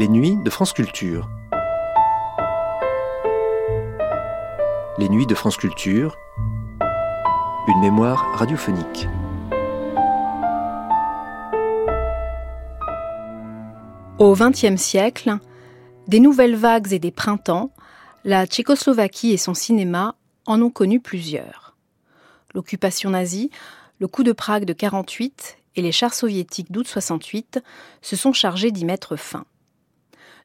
Les nuits de France Culture. Les nuits de France Culture. Une mémoire radiophonique. Au XXe siècle, des nouvelles vagues et des printemps, la Tchécoslovaquie et son cinéma en ont connu plusieurs. L'occupation nazie, le coup de Prague de 48 et les chars soviétiques d'août 68 se sont chargés d'y mettre fin.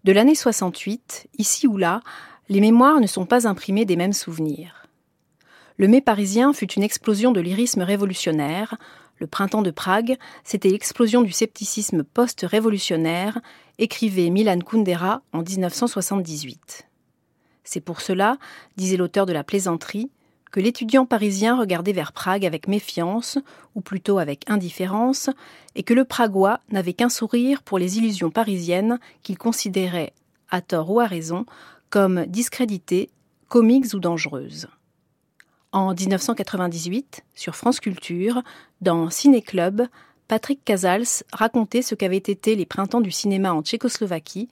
De l'année 68, ici ou là, les mémoires ne sont pas imprimées des mêmes souvenirs. Le mai parisien fut une explosion de lyrisme révolutionnaire. Le printemps de Prague, c'était l'explosion du scepticisme post-révolutionnaire, écrivait Milan Kundera en 1978. C'est pour cela, disait l'auteur de la plaisanterie, l'étudiant parisien regardait vers Prague avec méfiance, ou plutôt avec indifférence, et que le Pragois n'avait qu'un sourire pour les illusions parisiennes qu'il considérait, à tort ou à raison, comme discréditées, comiques ou dangereuses. En 1998, sur France Culture, dans Ciné Club, Patrick Casals racontait ce qu'avaient été les printemps du cinéma en Tchécoslovaquie,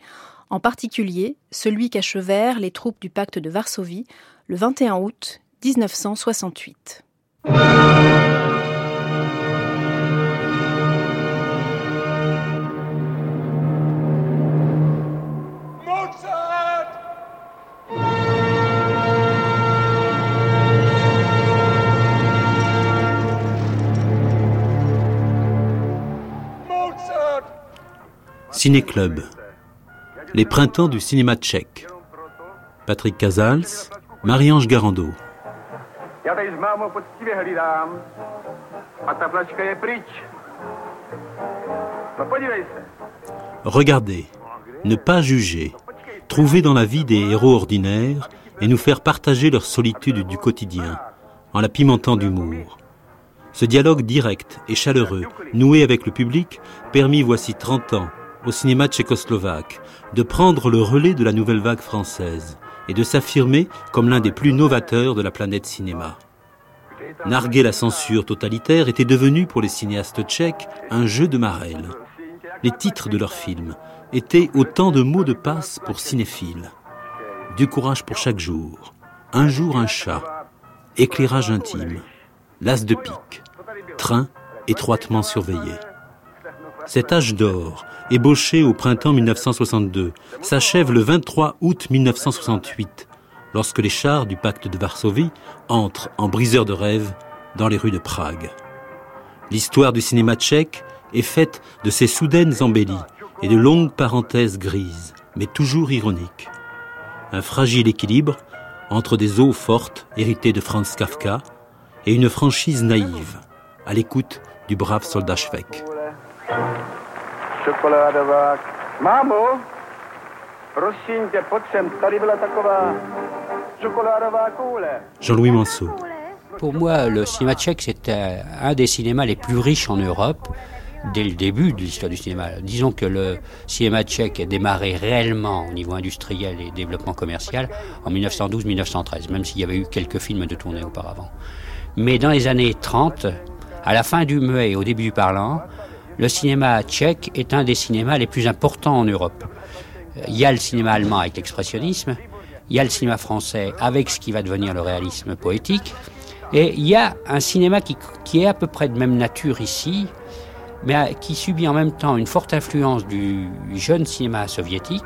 en particulier celui qu'achevèrent les troupes du pacte de Varsovie le 21 août 1968. Ciné-Club. Les printemps du cinéma tchèque. Patrick Casals, Marie-Ange Garando. Regardez, ne pas juger, trouver dans la vie des héros ordinaires et nous faire partager leur solitude du quotidien, en la pimentant d'humour. Ce dialogue direct et chaleureux, noué avec le public, permis voici 30 ans au cinéma tchécoslovaque de prendre le relais de la nouvelle vague française et de s'affirmer comme l'un des plus novateurs de la planète cinéma. Narguer la censure totalitaire était devenu pour les cinéastes tchèques un jeu de marelle. Les titres de leurs films étaient autant de mots de passe pour cinéphiles. Du courage pour chaque jour, un jour un chat, éclairage intime, las de pique, train étroitement surveillé. Cet âge d'or, ébauché au printemps 1962, s'achève le 23 août 1968, lorsque les chars du pacte de Varsovie entrent en briseur de rêve dans les rues de Prague. L'histoire du cinéma tchèque est faite de ces soudaines embellies et de longues parenthèses grises, mais toujours ironiques. Un fragile équilibre entre des eaux fortes héritées de Franz Kafka et une franchise naïve, à l'écoute du brave soldat Jean-Louis Manceau. Pour moi, le cinéma tchèque, c'est un des cinémas les plus riches en Europe dès le début de l'histoire du cinéma. Disons que le cinéma tchèque a démarré réellement au niveau industriel et développement commercial en 1912-1913, même s'il y avait eu quelques films de tournée auparavant. Mais dans les années 30, à la fin du muet et au début du parlant, le cinéma tchèque est un des cinémas les plus importants en Europe. Il y a le cinéma allemand avec l'expressionnisme, il y a le cinéma français avec ce qui va devenir le réalisme poétique, et il y a un cinéma qui, est à peu près de même nature ici, mais qui subit en même temps une forte influence du jeune cinéma soviétique,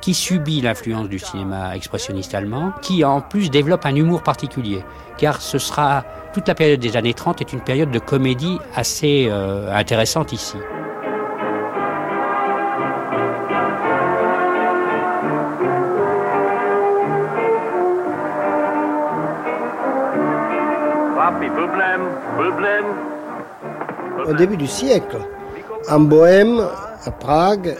qui subit l'influence du cinéma expressionniste allemand, qui en plus développe un humour particulier, car ce sera toute la période des années 30 est une période de comédie assez euh, intéressante ici. Au début du siècle, en Bohème, à Prague,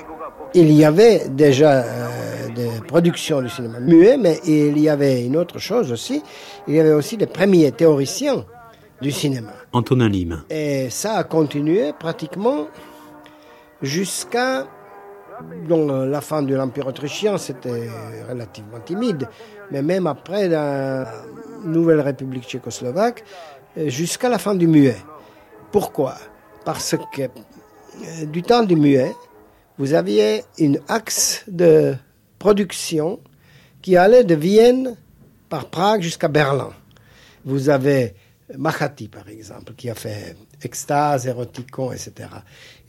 il y avait déjà euh, des productions du cinéma muet, mais il y avait une autre chose aussi. Il y avait aussi des premiers théoriciens du cinéma. Antonin Lim. Et ça a continué pratiquement jusqu'à la fin de l'Empire autrichien, c'était relativement timide, mais même après la nouvelle République tchécoslovaque, jusqu'à la fin du muet. Pourquoi? Parce que euh, du temps du muet, vous aviez une axe de production qui allait de Vienne par Prague jusqu'à Berlin. Vous avez Mahati, par exemple, qui a fait Extase, Eroticon, etc.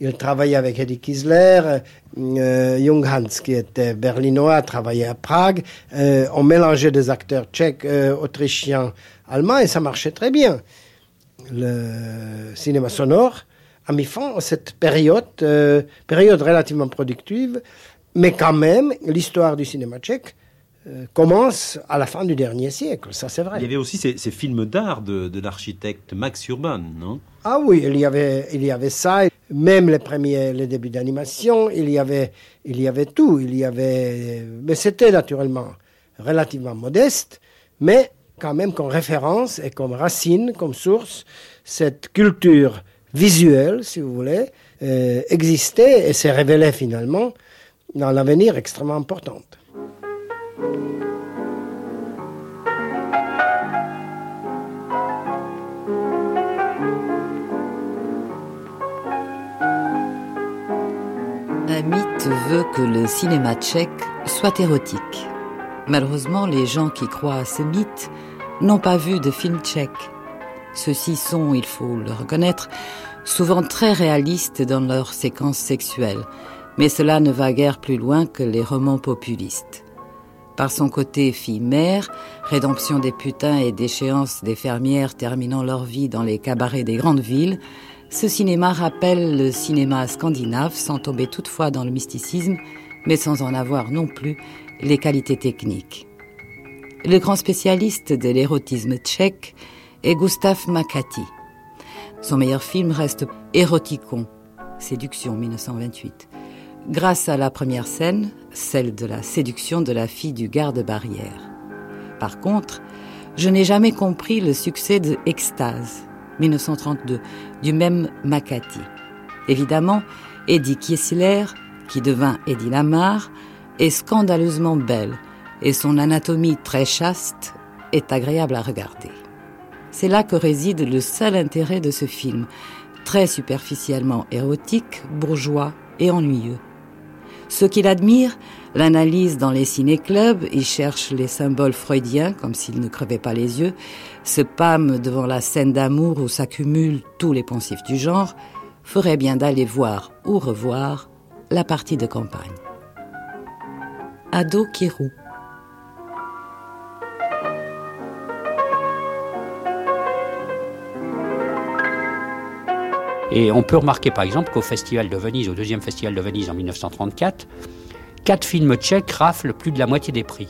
Il travaillait avec Eddie Kisler, euh, Jung Hans, qui était berlinois, travaillait à Prague. Euh, on mélangeait des acteurs tchèques, euh, autrichiens, allemands, et ça marchait très bien. Le cinéma sonore à cette période, euh, période relativement productive, mais quand même, l'histoire du cinéma tchèque euh, commence à la fin du dernier siècle, ça c'est vrai. Il y avait aussi ces, ces films d'art de, de l'architecte Max Urban, non? Ah oui, il y avait, il y avait ça, même les premiers, les débuts d'animation, il y avait, il y avait tout, il y avait, mais c'était naturellement relativement modeste, mais quand même comme référence et comme racine, comme source, cette culture visuelle, si vous voulez, euh, existait et s'est révélée finalement dans l'avenir extrêmement importante. Un mythe veut que le cinéma tchèque soit érotique. Malheureusement, les gens qui croient à ce mythe n'ont pas vu de film tchèque. Ceux-ci sont, il faut le reconnaître, souvent très réalistes dans leurs séquences sexuelles, mais cela ne va guère plus loin que les romans populistes. Par son côté fille-mère, rédemption des putains et déchéance des fermières terminant leur vie dans les cabarets des grandes villes, ce cinéma rappelle le cinéma scandinave sans tomber toutefois dans le mysticisme, mais sans en avoir non plus les qualités techniques. Le grand spécialiste de l'érotisme tchèque est Gustav Makati. Son meilleur film reste Éroticon, Séduction 1928, grâce à la première scène, celle de la séduction de la fille du garde-barrière. Par contre, je n'ai jamais compris le succès de Extase, 1932, du même Makati. Évidemment, Eddie Kiesler, qui devint Eddie Lamar, est scandaleusement belle et son anatomie très chaste est agréable à regarder. C'est là que réside le seul intérêt de ce film, très superficiellement érotique, bourgeois et ennuyeux. Ceux qui l'admirent l'analysent dans les ciné-clubs, ils cherchent les symboles freudiens comme s'ils ne crevaient pas les yeux, se pâment devant la scène d'amour où s'accumulent tous les poncifs du genre, ferait bien d'aller voir ou revoir la partie de campagne. Ado Kirou. Et on peut remarquer par exemple qu'au Festival de Venise, au deuxième Festival de Venise en 1934, quatre films tchèques raflent plus de la moitié des prix.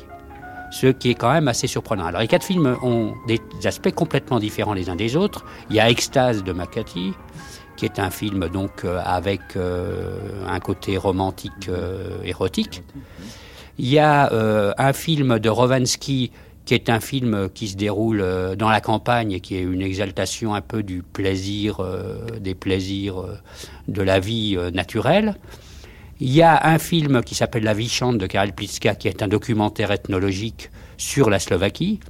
Ce qui est quand même assez surprenant. Alors les quatre films ont des aspects complètement différents les uns des autres. Il y a Extase de Makati, qui est un film donc euh, avec euh, un côté romantique euh, érotique. Il y a un film de Rovansky qui est un film qui se déroule euh, dans la campagne et qui est une exaltation un peu du plaisir, euh, des plaisirs euh, de la vie euh, naturelle. Il y a un film qui s'appelle La vie chante de Karel Pliska, qui est un documentaire ethnologique sur la Slovaquie.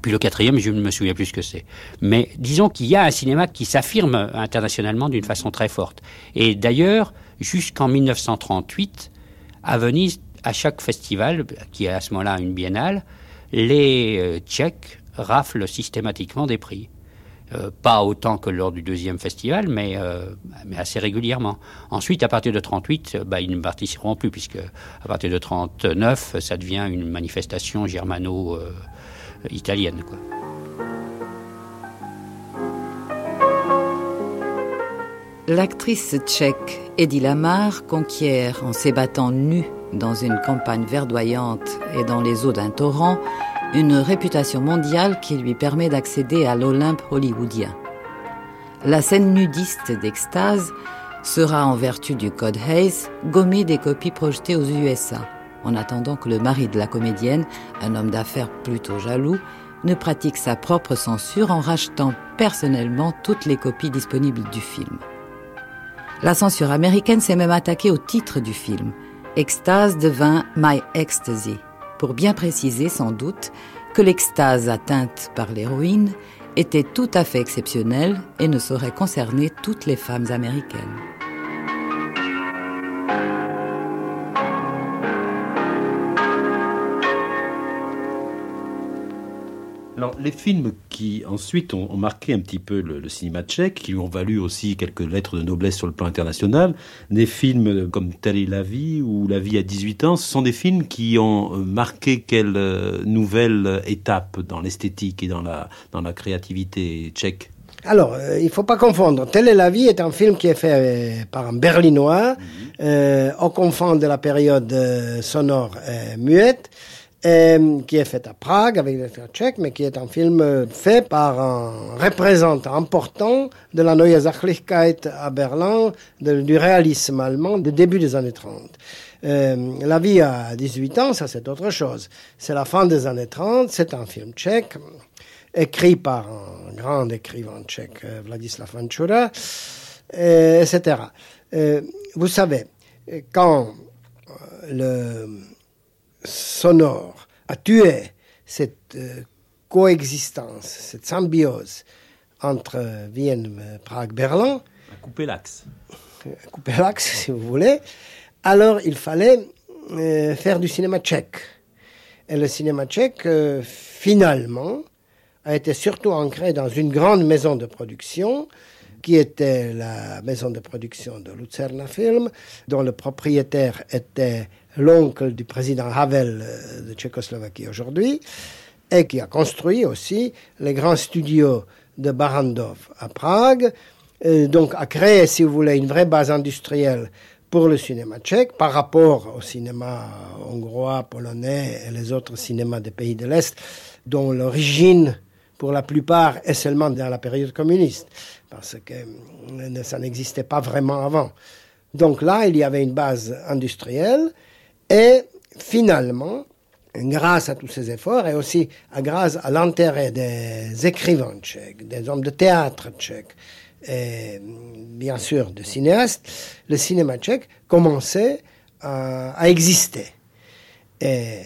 Puis le quatrième, je ne me souviens plus ce que c'est. Mais disons qu'il y a un cinéma qui s'affirme internationalement d'une façon très forte. Et d'ailleurs, jusqu'en 1938, à Venise, à chaque festival, qui est à ce moment-là une biennale, les euh, Tchèques raflent systématiquement des prix. Euh, pas autant que lors du deuxième festival, mais, euh, mais assez régulièrement. Ensuite, à partir de 38, euh, bah, ils ne participeront plus, puisque à partir de 39, ça devient une manifestation germano-italienne. L'actrice tchèque Eddie Lamar conquiert, en s'ébattant nue dans une campagne verdoyante et dans les eaux d'un torrent, une réputation mondiale qui lui permet d'accéder à l'Olympe hollywoodien. La scène nudiste d'extase sera, en vertu du code Hayes, gommée des copies projetées aux USA, en attendant que le mari de la comédienne, un homme d'affaires plutôt jaloux, ne pratique sa propre censure en rachetant personnellement toutes les copies disponibles du film. La censure américaine s'est même attaquée au titre du film. Extase devint My Ecstasy, pour bien préciser sans doute que l'extase atteinte par l'héroïne était tout à fait exceptionnelle et ne saurait concerner toutes les femmes américaines. Alors, les films qui ensuite ont, marqué un petit peu le, cinéma tchèque, qui lui ont valu aussi quelques lettres de noblesse sur le plan international, des films comme Telle est la vie ou La vie à 18 ans, ce sont des films qui ont euh, marqué quelle euh, nouvelle étape dans l'esthétique et dans la, dans la créativité tchèque alors, euh, il ne faut pas confondre. Telle est la vie est un film qui est fait par un Berlinois, mhm. au confond de la période sonore muette. Euh, qui est fait à Prague avec des tchèques, mais qui est un film fait par un représentant important de la Neue Sachlichkeit à Berlin, du réalisme allemand du début des années 30. Euh, la vie à 18 ans, ça c'est autre chose. C'est la fin des années 30, c'est un film tchèque, écrit par un grand écrivain tchèque, euh, Vladislav Vanchura, etc. vous savez, quand le sonore a tué cette euh, coexistence, cette symbiose entre Vienne, Prague, Berlin. A coupé l'axe. A coupé l'axe, si vous voulez. Alors, il fallait euh, faire du cinéma tchèque. Et le cinéma tchèque, euh, finalement, a été surtout ancré dans une grande maison de production qui était la maison de production de Lucerna Film, dont le propriétaire était l'oncle du président Havel euh, de Tchécoslovaquie aujourd'hui, et qui a construit aussi les grands studios de Barandov à Prague, donc a créé, si vous voulez, une vraie base industrielle pour le cinéma tchèque par rapport au cinéma hongrois, polonais et les autres cinémas des pays de l'Est, dont l'origine, pour la plupart, est seulement dans la période communiste, parce que euh, ça n'existait pas vraiment avant. Donc là, il y avait une base industrielle et finalement, grâce à tous ces efforts et aussi grâce à l'intérêt des écrivains tchèques, des hommes de théâtre tchèques et bien sûr des cinéastes, le cinéma tchèque commençait à, exister. Et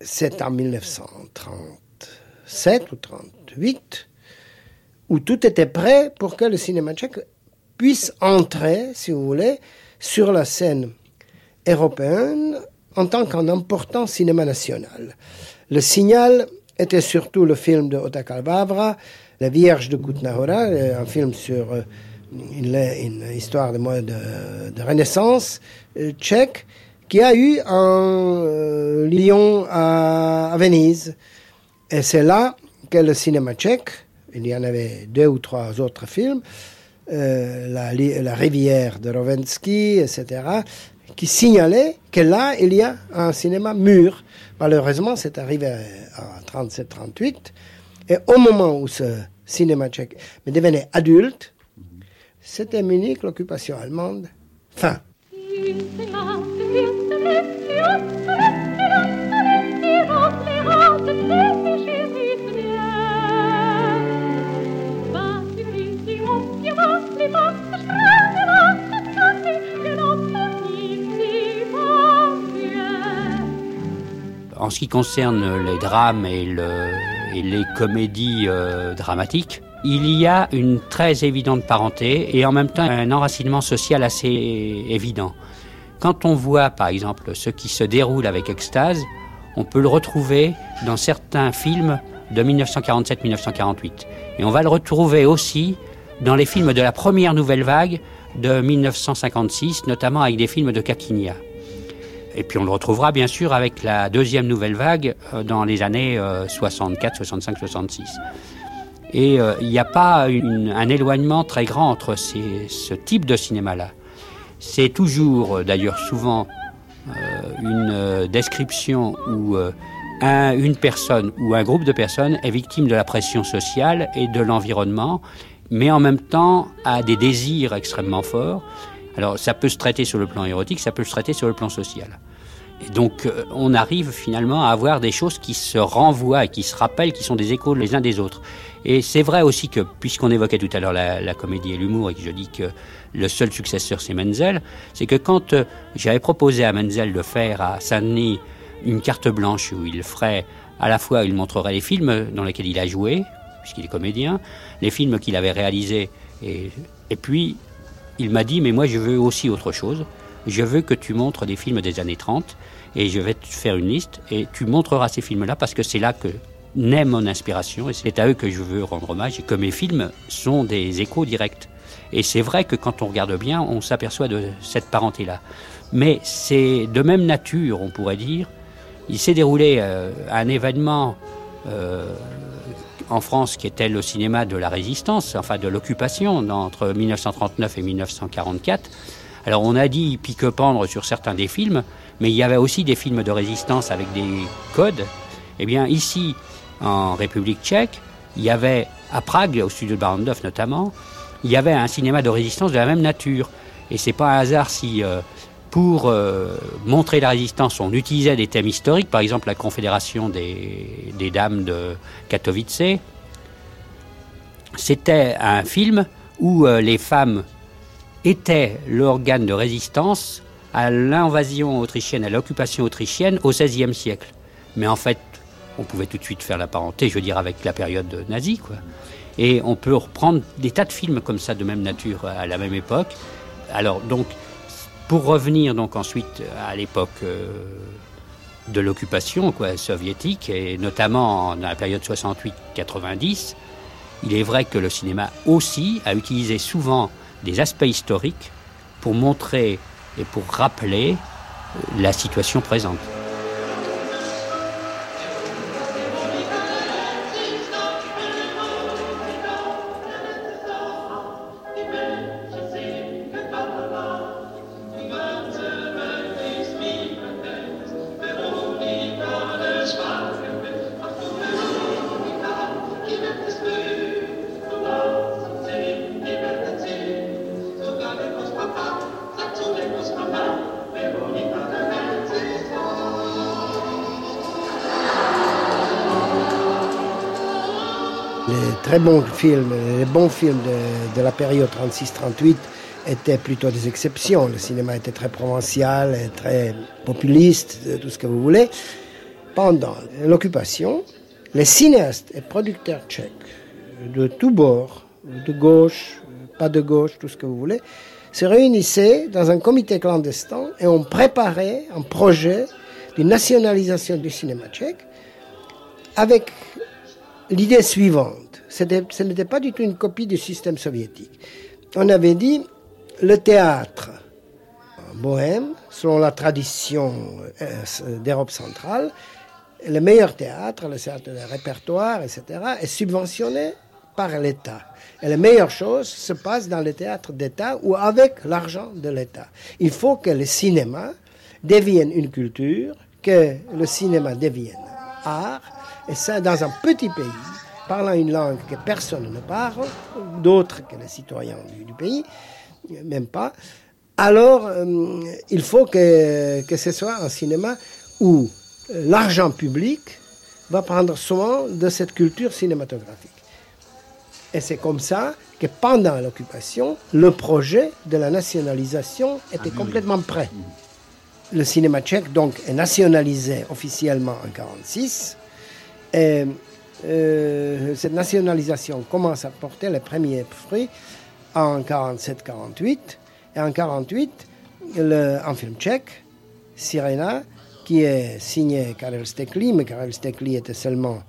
c'est en 1937 ou 1938 où tout était prêt pour que le cinéma tchèque puisse entrer, si vous voulez, sur la scène européenne en tant qu'un important cinéma national. Le signal était surtout le film de Otakar Vavra, La Vierge de Kutnahora, un film sur euh, une, histoire de, de, de renaissance euh, tchèque, qui a eu un euh, lion à, Venise. Et c'est là que le cinéma tchèque, il y en avait deux ou trois autres films, la, rivière de Rovensky, etc., qui signalait que là, il y a un cinéma mûr. Malheureusement, c'est arrivé en 37-38. Et au moment où ce cinéma tchèque devenait adulte, c'était Munich, l'occupation allemande. Fin. En ce qui concerne les drames et, les comédies euh, dramatiques, il y a une très évidente parenté et en même temps un enracinement social assez évident. Quand on voit par exemple ce qui se déroule avec Extase, on peut le retrouver dans certains films de 1947-1948. Et on va le retrouver aussi dans les films de la première nouvelle vague de 1956, notamment avec des films de Kakinia. Et puis on le retrouvera bien sûr avec la deuxième nouvelle vague euh, dans les années 64, 65, 66. Et euh, il n'y a pas un éloignement très grand entre ce type de cinéma-là. C'est toujours, euh, d'ailleurs souvent, une description où une personne ou un groupe de personnes est victime de la pression sociale et de l'environnement, mais en même temps a des désirs extrêmement forts alors ça peut se traiter sur le plan érotique, ça peut se traiter sur le plan social. Et donc euh, on arrive finalement à avoir des choses qui se renvoient qui se rappellent, qui sont des échos les uns des autres. Et c'est vrai aussi que, puisqu'on évoquait tout à l'heure la, comédie et l'humour, et que je dis que le seul successeur c'est Menzel, c'est que quand euh, j'avais proposé à Menzel de faire à Saint-Denis une carte blanche où il ferait à la fois, il montrerait les films dans lesquels il a joué, puisqu'il est comédien, les films qu'il avait réalisés, et puis il m'a dit, mais moi je veux aussi autre chose. Je veux que tu montres des films des années 30 et je vais te faire une liste et tu montreras ces films-là parce que c'est là que naît mon inspiration et c'est à eux que je veux rendre hommage et que mes films sont des échos directs. Et c'est vrai que quand on regarde bien, on s'aperçoit de cette parenté-là. Mais c'est de même nature, on pourrait dire. Il s'est déroulé euh, un événement euh, en France qui était le cinéma de la résistance, enfin de l'occupation, entre 1939 et 1944. Alors on a dit pique-pendre sur certains des films, mais il y avait aussi des films de résistance avec des codes. Eh bien ici, en République tchèque, il y avait, à Prague, au studio de Barandov notamment, il y avait un cinéma de résistance de la même nature. Et c'est pas un hasard si, euh, pour euh, montrer la résistance, on utilisait des thèmes historiques, par exemple la Confédération des, des Dames de Katowice. C'était un film où euh, les femmes étaient l'organe de résistance à l'invasion autrichienne, à l'occupation autrichienne au XVIe siècle. Mais en fait, on pouvait tout de suite faire la parenté, je veux dire, avec la période nazie, quoi. Et on peut reprendre des tas de films comme ça de même nature à la même époque. Alors donc, pour revenir donc ensuite à l'époque euh, de l'occupation soviétique, et notamment dans la période 68-90, il est vrai que le cinéma aussi a utilisé souvent des aspects historiques pour montrer et pour rappeler euh, la situation présente. Très bons films, les bons films de, la période 36-38 étaient plutôt des exceptions. Le cinéma était très provincial, très populiste, tout ce que vous voulez. Pendant l'occupation, les cinéastes et producteurs tchèques de tous bords, de gauche, pas de gauche, tout ce que vous voulez, se réunissaient dans un comité clandestin et ont préparé un projet de nationalisation du cinéma tchèque avec l'idée suivante ce n'était pas du tout une copie du système soviétique. On avait dit le théâtre Bohème, selon la tradition euh, d'Europe centrale, le meilleur théâtre, le théâtre de répertoire, etc., est subventionné par l'État. Et les meilleures choses se passent dans le théâtre d'État ou avec l'argent de l'État. Il faut que le cinéma devienne une culture, que le cinéma devienne art, et ça dans un petit pays parlant une langue que personne ne parle, d'autres que les citoyens du, pays, même pas, alors euh, il faut que, que ce soit un cinéma où l'argent public va prendre soin de cette culture cinématographique. Et c'est comme ça que pendant l'occupation, le projet de la nationalisation était ah, complètement prêt. Le cinéma tchèque, donc, est nationalisé officiellement en 1946. Euh, cette nationalisation commence à porter les premiers fruits en 47-48. Et en 48, un film tchèque, Sirena, qui est signé Karel Stekli, mais Karel Stekli était seulement,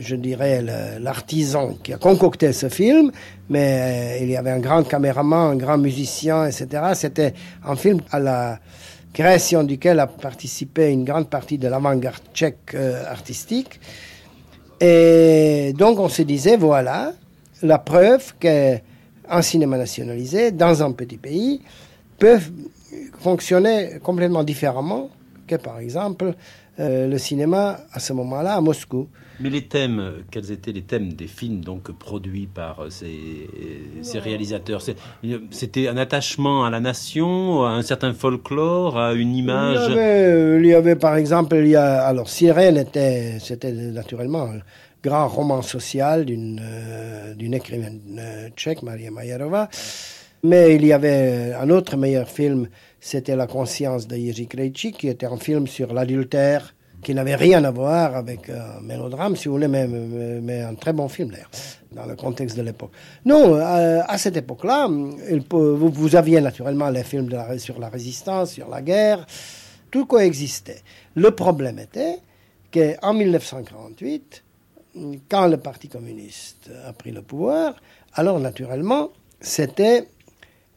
je dirais, l'artisan qui a concocté ce film, mais euh, il y avait un grand caméraman, un grand musicien, etc. C'était un film à la création duquel a participé une grande partie de l'avant-garde tchèque euh, artistique. Et donc on se disait, voilà, la preuve qu'un cinéma nationalisé dans un petit pays peut fonctionner complètement différemment que par exemple euh, le cinéma à ce moment-là à Moscou. Mais les thèmes, quels étaient les thèmes des films donc produits par euh, ces, ces réalisateurs? C'était un attachement à la nation, à un certain folklore, à une image? Il y avait, euh, il y avait par exemple, il y a, alors Sirène était, c'était naturellement un grand roman social d'une d'une écrivaine tchèque, Maria Majerova. Mais il y avait un autre meilleur film c'était La conscience de Jiří Krejčí, qui était un film sur l'adultère, qui n'avait rien à voir avec un mélodrame, si vous voulez, mais, un très bon film d'ailleurs, dans le contexte de l'époque. Non, euh, à, cette époque-là, vous, vous, aviez naturellement les films sur la résistance, sur la guerre, tout coexistait. Le problème était qu'en 1948, quand le Parti communiste a pris le pouvoir, alors naturellement, c'était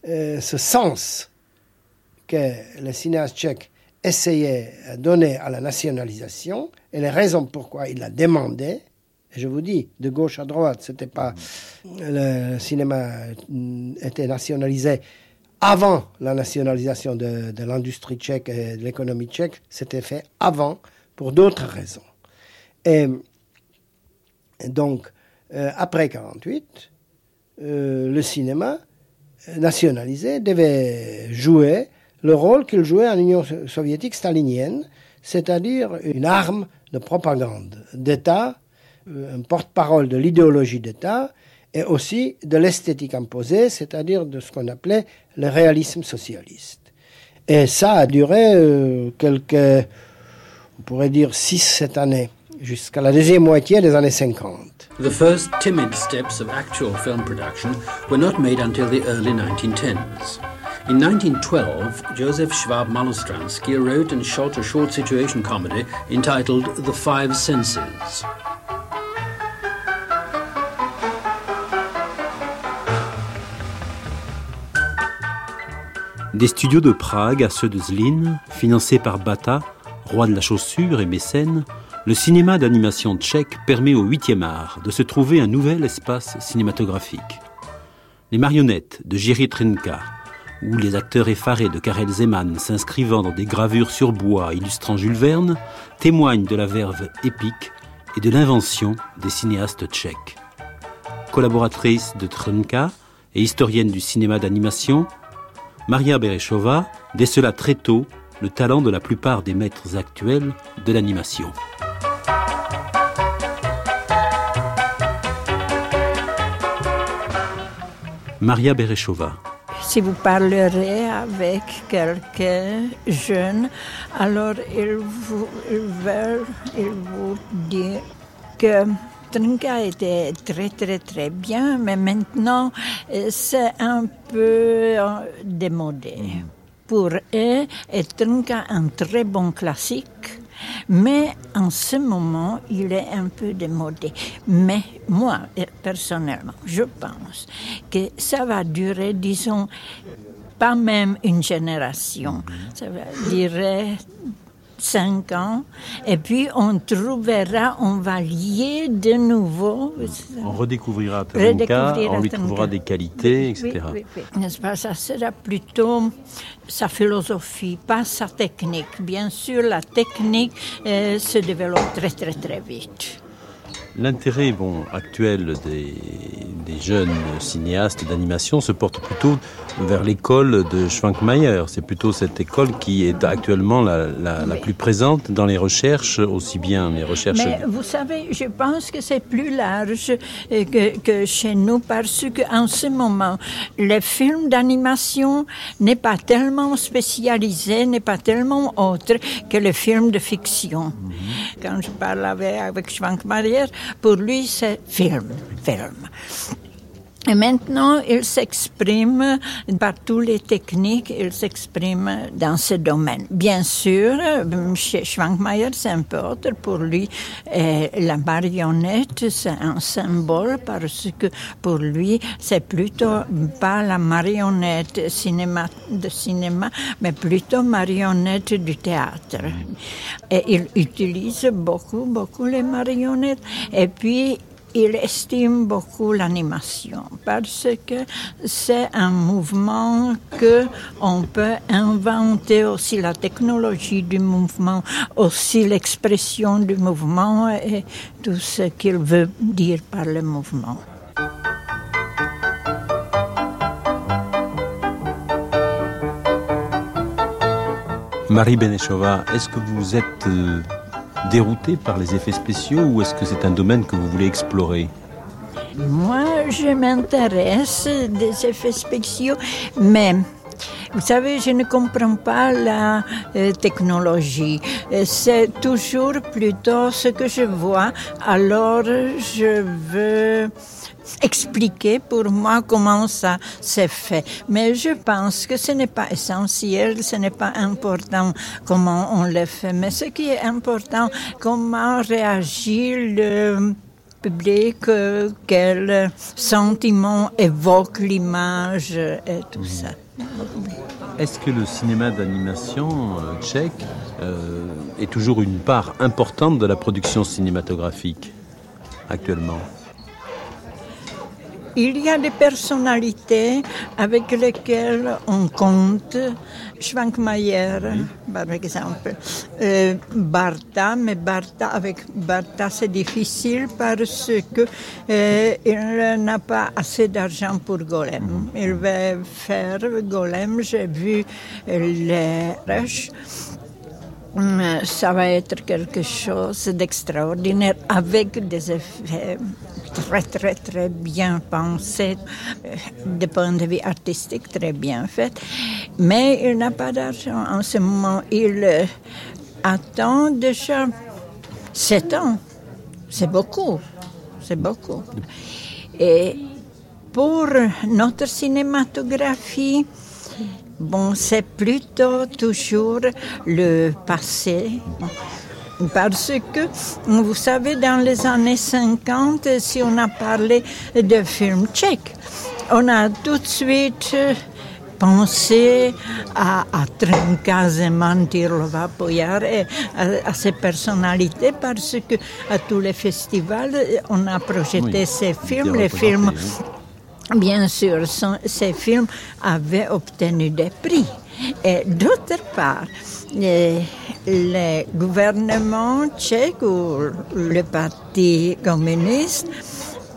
euh, ce sens que les cinéastes tchèques essayaient de donner à la nationalisation et les raisons pourquoi ils la demandaient. Et je vous dis, de gauche à droite, c'était pas le cinéma était nationalisé avant la nationalisation de, de l'industrie tchèque et de l'économie tchèque, c'était fait avant pour d'autres raisons. Et donc, euh, après 48, euh, le cinéma nationalisé devait jouer le rôle qu'il jouait en Union soviétique stalinienne, c'est-à-dire une arme de propagande d'État, euh, un porte-parole de l'idéologie d'État et aussi de l'esthétique imposée, c'est-à-dire de ce qu'on appelait le réalisme socialiste. Et ça a duré quelques, on pourrait dire, 6-7 années jusqu'à la deuxième moitié des années 50. The first timid steps of actual film production were not made until the early 1910s. In 1912, Joseph Schwab Malostransky wrote and shot a short situation comedy entitled The Five Senses. Des studios de Prague à ceux de Zlin, financés par Bata, roi de la chaussure et mécène, le cinéma d'animation tchèque permet au 8e art de se trouver un nouvel espace cinématographique. Les marionnettes de Jiří Trinka ou les acteurs effarés de Karel Zeman s'inscrivant dans des gravures sur bois illustrant Jules Verne témoignent de la verve épique et de l'invention des cinéastes tchèques. Collaboratrice de Trinka et historienne du cinéma d'animation, Maria Bereshova décela très tôt le talent de la plupart des maîtres actuels de l'animation. Maria Bereshova. Si vous parlerez avec quelqu'un jeune, alors il vous, il vous dit que Trinka était très très très bien, mais maintenant c'est un peu démodé. Pour eux, est Trinka un très bon classique mais en ce moment, il est un peu démodé. Mais moi, personnellement, je pense que ça va durer, disons, pas même une génération. Ça va durer cinq ans, et puis on trouvera, on va lier de nouveau. On redécouvrira Trinka, on lui trouvera des qualités, etc. N'est-ce pas? Ça sera plutôt sa philosophie, pas sa technique. Bien sûr, la technique euh, se développe très très très vite. L'intérêt bon, actuel des, des jeunes cinéastes d'animation se porte plutôt vers l'école de Schwankmayer. C'est plutôt cette école qui est actuellement la, la, la, plus présente dans les recherches, aussi bien les recherches... Mais vous savez, je pense que c'est plus large que, que chez nous parce qu'en ce moment, les films d'animation n'est pas tellement spécialisé, n'est pas tellement autre que les films de fiction. Mm -hmm. Quand je parle avec, avec Schwankmayer, pour lui, c'est film, film. Et maintenant, il s'exprime par toutes les techniques, il s'exprime dans ce domaine. Bien sûr, chez Schwankmayer, c'est un peu autre. Pour lui, la marionnette, c'est un symbole parce que pour lui, c'est plutôt pas la marionnette cinéma, de cinéma, mais plutôt marionnette du théâtre. Et il utilise beaucoup, beaucoup les marionnettes. Et puis, il estime beaucoup l'animation parce que c'est un mouvement que on peut inventer aussi la technologie du mouvement, aussi l'expression du mouvement et tout ce qu'il veut dire par le mouvement. Marie est-ce que vous êtes euh, dérouté par les effets spéciaux ou est-ce que c'est un domaine que vous voulez explorer? Moi, je m'intéresse des effets spéciaux, mais vous savez, je ne comprends pas la euh, technologie. C'est toujours plutôt ce que je vois. Alors, je veux expliquer pour moi comment ça s'est fait. Mais je pense que ce n'est pas essentiel, ce n'est pas important comment on le fait. Mais ce qui est important, comment réagit le public, quel sentiment évoque l'image et tout ça. Est-ce que le cinéma d'animation tchèque est toujours une part importante de la production cinématographique actuellement? Il y a des personnalités avec lesquelles on compte. Schwankmayer, par exemple. Euh, Bartha, mais Bartha, avec Bartha, c'est difficile parce que euh, il n'a pas assez d'argent pour Golem. Il va faire Golem. J'ai vu les rushs ça va être quelque chose d'extraordinaire avec des effets très très très bien pensés, euh, de point de vue artistique très bien fait. Mais il n'a pas d'argent en ce moment. Il euh, attend déjà sept ans. C'est beaucoup. C'est beaucoup. Et pour notre cinématographie, Bon, c'est plutôt toujours le passé. Parce que, vous savez, dans les années 50, si on a parlé de films tchèques, on a tout de suite pensé à, à Trnka, Zeman, Poyar et à, ces personnalités parce que à tous les festivals, on a projeté ces films, les films bien sûr, ces films avaient obtenu des prix. Et d'autre part, le gouvernement tchèque ou le Parti communiste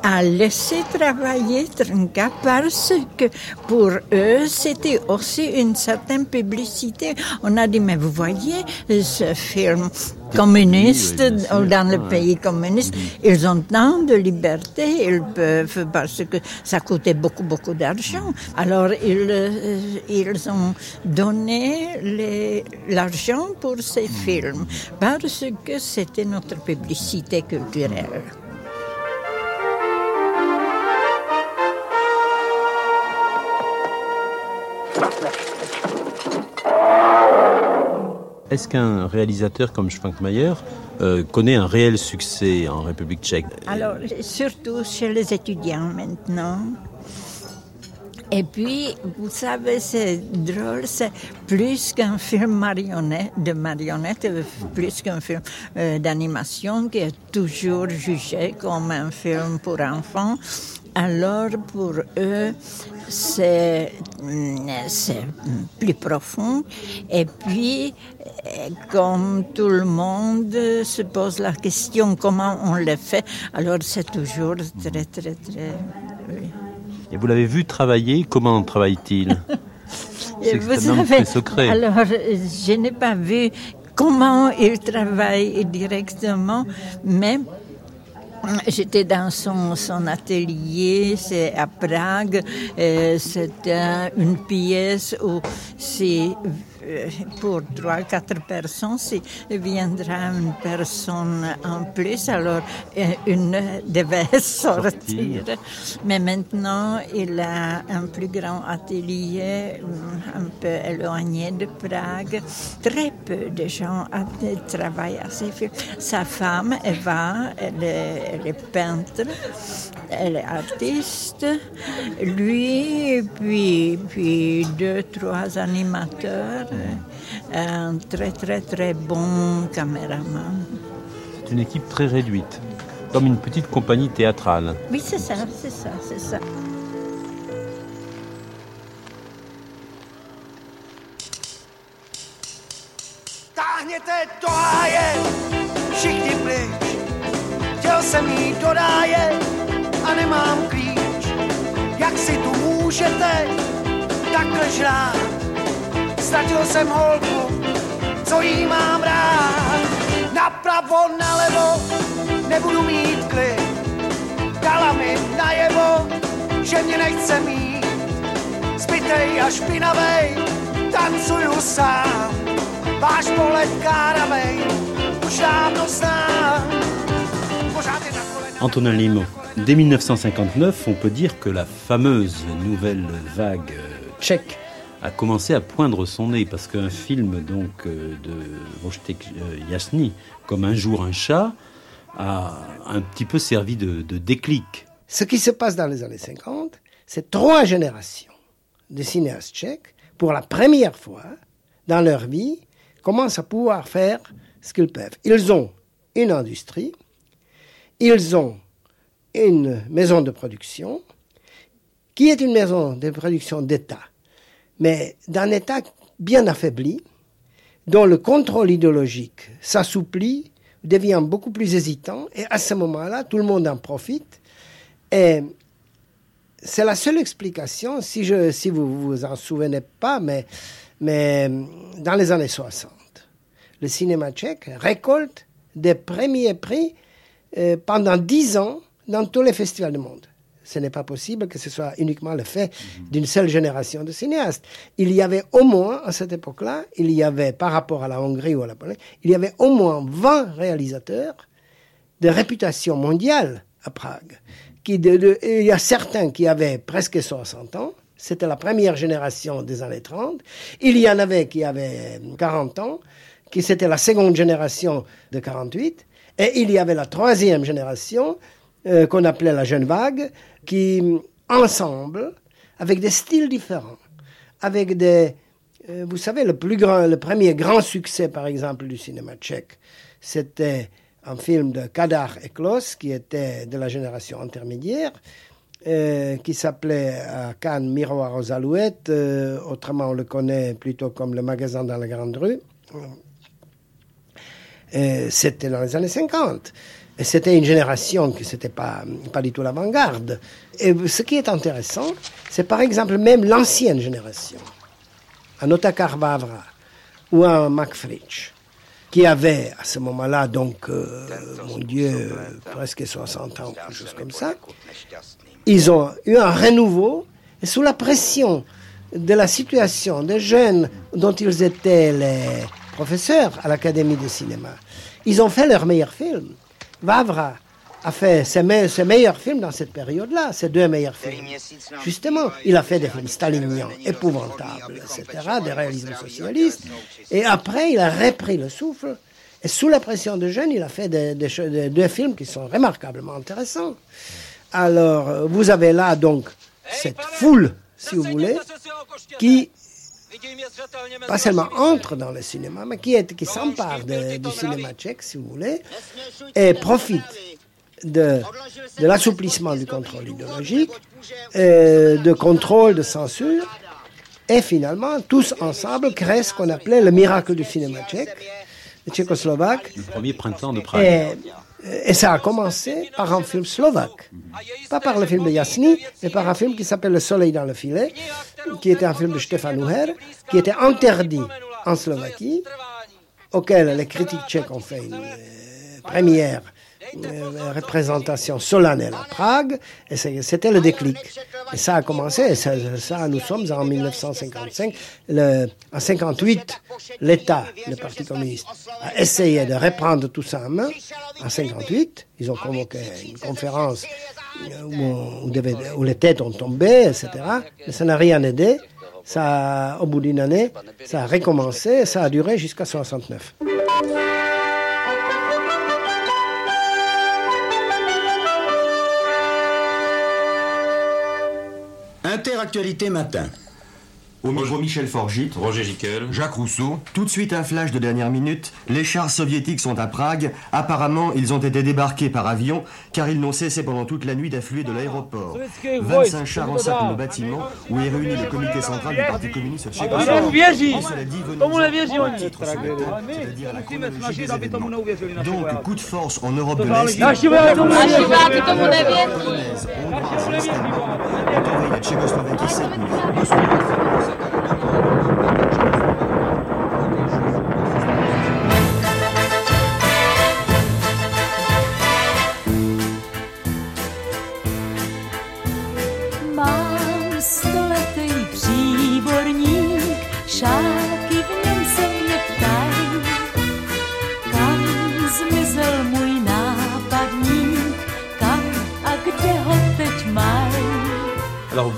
a laissé travailler Trnka parce que pour eux, c'était aussi une certaine publicité. On a dit, mais vous voyez, ce film communiste dans le pays communiste, ils ont tant de liberté, ils peuvent, parce que ça coûtait beaucoup, beaucoup d'argent. Alors, ils, euh, ils ont donné l'argent pour ces films, parce que c'était notre publicité culturelle. Est-ce qu'un réalisateur comme Schwankmayer euh, connaît un réel succès en République tchèque? Alors, surtout chez les étudiants maintenant. Et puis, vous savez, c'est drôle, c'est plus qu'un film marionnette, de marionnette, plus qu'un film euh, d'animation qui est toujours jugé comme un film pour enfants. Alors, pour eux, c'est plus profond. Et puis, comme tout le monde se pose la question comment on le fait, alors c'est toujours très, très, très... Et vous l'avez vu travailler, comment travaille-t-il? C'est extrêmement secret. Alors, je n'ai pas vu comment il travaille directement, mais J'étais dans son, son atelier, c'est à Prague. C'était une pièce où c'est euh, pour trois, quatre personnes, s'il viendra une personne en plus, alors euh, une devait sortir. Mais maintenant, il a un plus grand atelier, euh, un peu éloigné de Prague. Très peu de gens travaillent à ces films. Sa femme, Eva, elle est, elle est peintre, elle est artiste. Lui, puis, puis deux, trois animateurs un très très très bon caméraman. C'est une équipe très réduite, comme une petite compagnie théâtrale. Oui, c'est ça, c'est ça, c'est ça. Táhněte do háje, všichni pryč. Chtěl jsem jít do ráje a nemám klíč. Jak si tu můžete takhle žrát? Ztratil jsem holku, co jí mám rád. Napravo, nalevo, nebudu mít klid. Dala mi najevo, že mě nechce mít. Zbytej a špinavej, tancuju sám. Váš pohled káravej, už dávno znám. Antonin Limo. Dès 1959, on peut dire que la fameuse nouvelle vague tchèque a commencé à poindre son nez parce qu'un film donc euh, de Wojtek euh, Jasny, comme Un jour un chat, a un petit peu servi de, de déclic. Ce qui se passe dans les années 50, c'est trois générations de cinéastes tchèques, pour la première fois dans leur vie, commencent à pouvoir faire ce qu'ils peuvent. Ils ont une industrie, ils ont une maison de production, qui est une maison de production d'État, mais d'un État bien affaibli, dont le contrôle idéologique s'assouplit, devient beaucoup plus hésitant, et à ce moment-là, tout le monde en profite. Et c'est la seule explication, si, vous vous en souvenez pas, mais, mais dans les années 60, le cinéma tchèque récolte des premiers prix euh, pendant dix ans dans tous les festivals du monde. Ce n'est pas possible que ce soit uniquement le fait d'une seule génération de cinéastes. Il y avait au moins, à cette époque-là, il y avait, par rapport à la Hongrie ou à la Pologne, il y avait au moins 20 réalisateurs de réputation mondiale à Prague. Il y a certains qui avaient presque 60 ans, c'était la première génération des années 30. Il y en avait qui avaient 40 ans, qui c'était la seconde génération de 48. Et il y avait la troisième génération, euh, qu'on appelait la jeune vague, qui, ensemble, avec des styles différents, avec des... Euh, vous savez, le, plus grand, le premier grand succès, par exemple, du cinéma tchèque, c'était un film de Kadar et Klos, qui était de la génération intermédiaire, euh, qui s'appelait à Cannes Miroir aux Alouettes, autrement on le connaît plutôt comme le magasin dans la Grande Rue. C'était dans les années 50. C'était une génération qui n'était pas, pas du tout l'avant-garde. Et ce qui est intéressant, c'est par exemple même l'ancienne génération, un Otakar Vavra ou un Mac Fritsch, qui avait à ce moment-là, donc, euh, mon Dieu, presque 60 ans, quelque chose comme ça, ils ont eu un renouveau, et sous la pression de la situation des jeunes dont ils étaient les professeurs à l'Académie de cinéma, ils ont fait leur meilleur film. Vavra a fait ses, meilleurs films dans cette période-là, ses deux meilleurs films. Justement, il a fait des films staliniens, épouvantables, etc., des réalismes socialistes. Et après, il a repris le souffle. Et sous la pression de jeunes, il a fait des, deux films qui sont remarquablement intéressants. Alors, vous avez là donc cette foule, si vous voulez, qui pas seulement entre dans le cinéma, mais qui, est, qui s'empare du cinéma tchèque, si vous voulez, et profite de, de l'assouplissement du contrôle idéologique, euh, de contrôle de censure, et finalement, tous ensemble, créent ce qu'on appelait le miracle du cinéma tchèque, le tchécoslovaque. Le premier printemps de Prague. Et ça a commencé par un film slovaque. Pas par le film de Yasny, mais par un film qui s'appelle Le Soleil dans le filet, qui était un film de Stefan Uher, qui était interdit en Slovaquie, auquel les critiques tchèques ont fait une euh, première représentation solennelle à Prague, et c'était le déclic. Et ça a commencé, et ça, nous sommes en 1955. Le, en 58, l'État, le Parti communiste, a essayé de reprendre tout ça en main. En 58, ils ont convoqué une conférence où, où, les têtes ont tombé, etc. Mais ça n'a rien aidé. Ça, au bout d'une année, ça a recommencé, ça a duré jusqu'à 69. Interactualité matin. Au micro Michel Forgit, Roger Giquel, Jacques Rousseau. Tout de suite un flash de dernière minute. Les chars soviétiques sont à Prague. Apparemment, ils ont été débarqués par avion car ils n'ont cessé pendant toute la nuit d'affluer de l'aéroport. 25 chars encerclent le bâtiment où est réuni le comité central du Parti communiste Donc, coup de force en Europe de l'Est. la Tchécoslovaquie cette nuit. Alors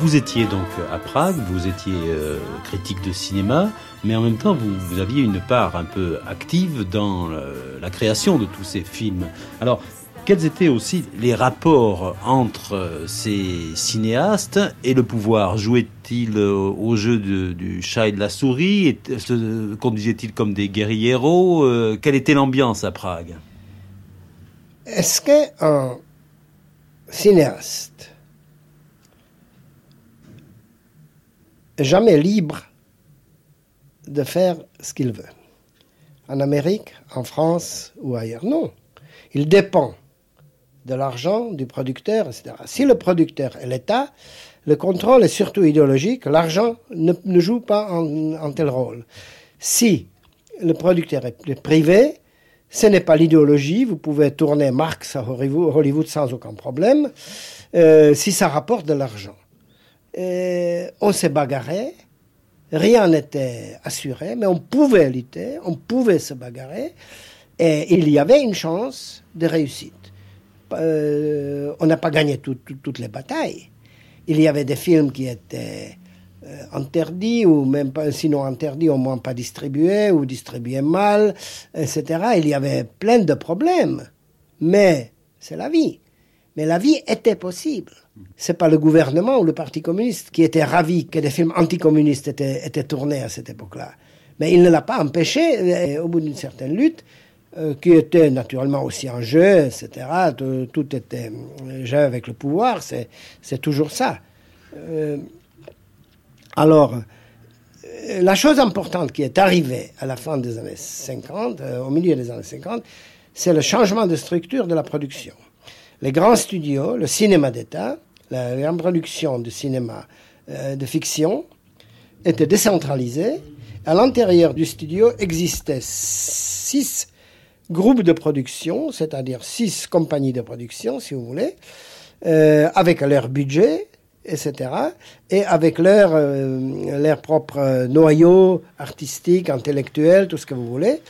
vous étiez donc à Prague, vous étiez euh, critique de cinéma, mais en même temps vous, aviez une part un peu active dans euh, la création de tous ces films. Alors quels étaient aussi les rapports entre ces cinéastes et le pouvoir? Jouaient-ils au jeu du chat et de la souris? Se conduisaient-ils comme des guerrieros Quelle était l'ambiance à Prague? Est-ce qu'un cinéaste jamais libre de faire ce qu'il veut En Amérique, en France ou ailleurs Non. Il dépend de l'argent du producteur, etc. Si le producteur est l'État, le contrôle est surtout idéologique, l'argent ne, joue pas en, tel rôle. Si le producteur est privé, ce n'est pas l'idéologie, vous pouvez tourner Marx à Hollywood sans aucun problème, euh, si ça rapporte de l'argent. Euh, on s'est bagarré, rien n'était assuré, mais on pouvait lutter, on pouvait se bagarrer, et il y avait une chance de réussite. Euh, on n'a pas gagné toutes les batailles. Il y avait des films qui étaient euh, interdits, ou même pas, sinon interdits, au moins pas distribués, ou distribués mal, etc. Il y avait plein de problèmes. Mais c'est la vie. Mais la vie était possible. C'est pas le gouvernement ou le Parti communiste qui était ravi que des films anticommunistes étaient, étaient tournés à cette époque-là. Mais il ne l'a pas empêché, au bout d'une certaine lutte, euh, qui était naturellement aussi un jeu, etc. Tout, était jeu avec le pouvoir, c'est toujours ça. Euh, alors, euh, la chose importante qui est arrivée à la fin des années 50, au milieu des années 50, c'est le changement de structure de la production. Les grands studios, le cinéma d'État, la grande production de cinéma de fiction, était décentralisée. À l'intérieur du studio existaient six groupe de production, c'est-à-dire six compagnies de production, si vous voulez, euh, avec leur budget, etc., et avec leur, euh, leur propre noyau artistique, intellectuel, tout ce que vous voulez.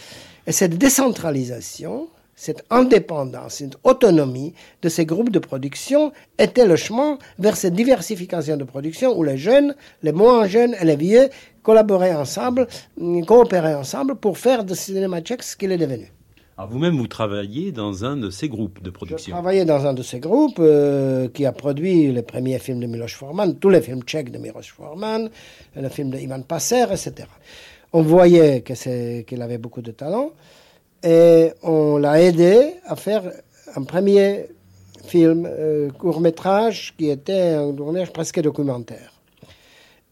Et cette décentralisation, cette indépendance, cette autonomie de ces groupes de production était le chemin vers cette diversification de production où les jeunes, les moins jeunes et les vieux collaboraient ensemble, coopéraient ensemble pour faire de cinéma tchèque ce qu'il est devenu. Alors vous-même, vous travaillez dans un de ces groupes de production. Je travaillais dans un de ces groupes euh, qui a produit les premiers films de Miloš Forman, tous les films tchèques de Miloš Forman, le film de Ivan Passer, etc. On voyait qu'il avait beaucoup de talent et on l'a aidé à faire un premier film, euh, court-métrage, qui était un tournage presque documentaire.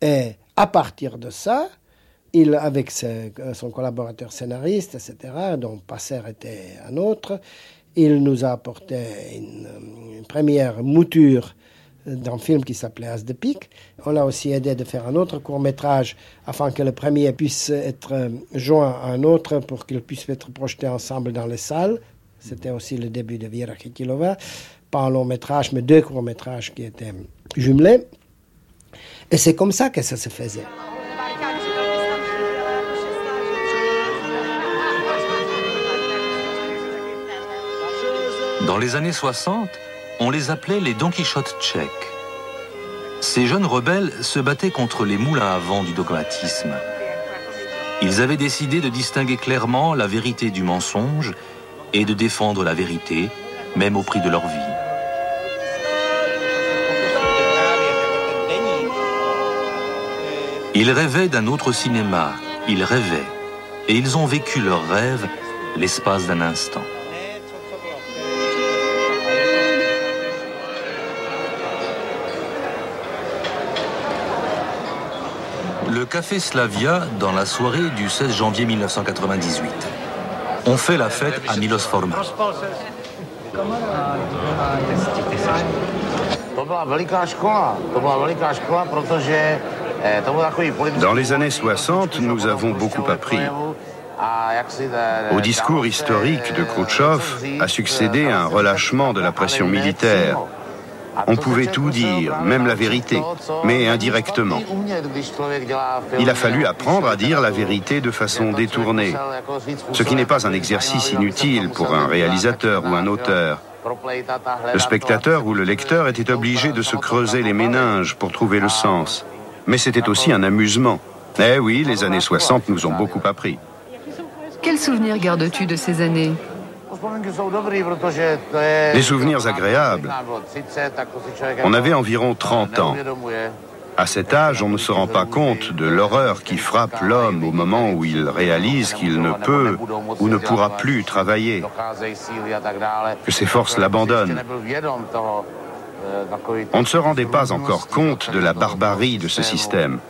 Et à partir de ça, il, avec son collaborateur scénariste, etc., dont Passer était un autre, il nous a apporté une, première mouture d'un film qui s'appelait As de Pique. On l'a aussi aidé de faire un autre court métrage afin que le premier puisse être joint à un autre pour qu'il puisse être projeté ensemble dans les salles. C'était aussi le début de Viera Kikilova. Pas un long métrage, mais deux courts métrages qui étaient jumelés. Et c'est comme ça que ça se faisait. Dans les années 60, on les appelait les Don Quichotte tchèques. Ces jeunes rebelles se battaient contre les moulins à vent du dogmatisme. Ils avaient décidé de distinguer clairement la vérité du mensonge et de défendre la vérité, même au prix de leur vie. Ils rêvaient d'un autre cinéma, ils rêvaient, et ils ont vécu leur rêve l'espace d'un instant. Café Slavia dans la soirée du 16 janvier 1998. On fait la fête à Milos Forman. Dans les années 60, nous avons beaucoup appris. Au discours historique de Khrouchtchev a succédé un relâchement de la pression militaire on pouvait tout dire, même la vérité, mais indirectement. Il a fallu apprendre à dire la vérité de façon détournée, ce qui n'est pas un exercice inutile pour un réalisateur ou un auteur. Le spectateur ou le lecteur était obligé de se creuser les méninges pour trouver le sens. Mais c'était aussi un amusement. Eh oui, les années 60 nous ont beaucoup appris. Quel souvenir gardes-tu de ces années? Des souvenirs agréables. On avait environ 30 ans. À cet âge, on ne se rend pas compte de l'horreur qui frappe l'homme au moment où il réalise qu'il ne peut ou ne pourra plus travailler, que ses forces l'abandonnent. On ne se rendait pas encore compte de la barbarie de ce système.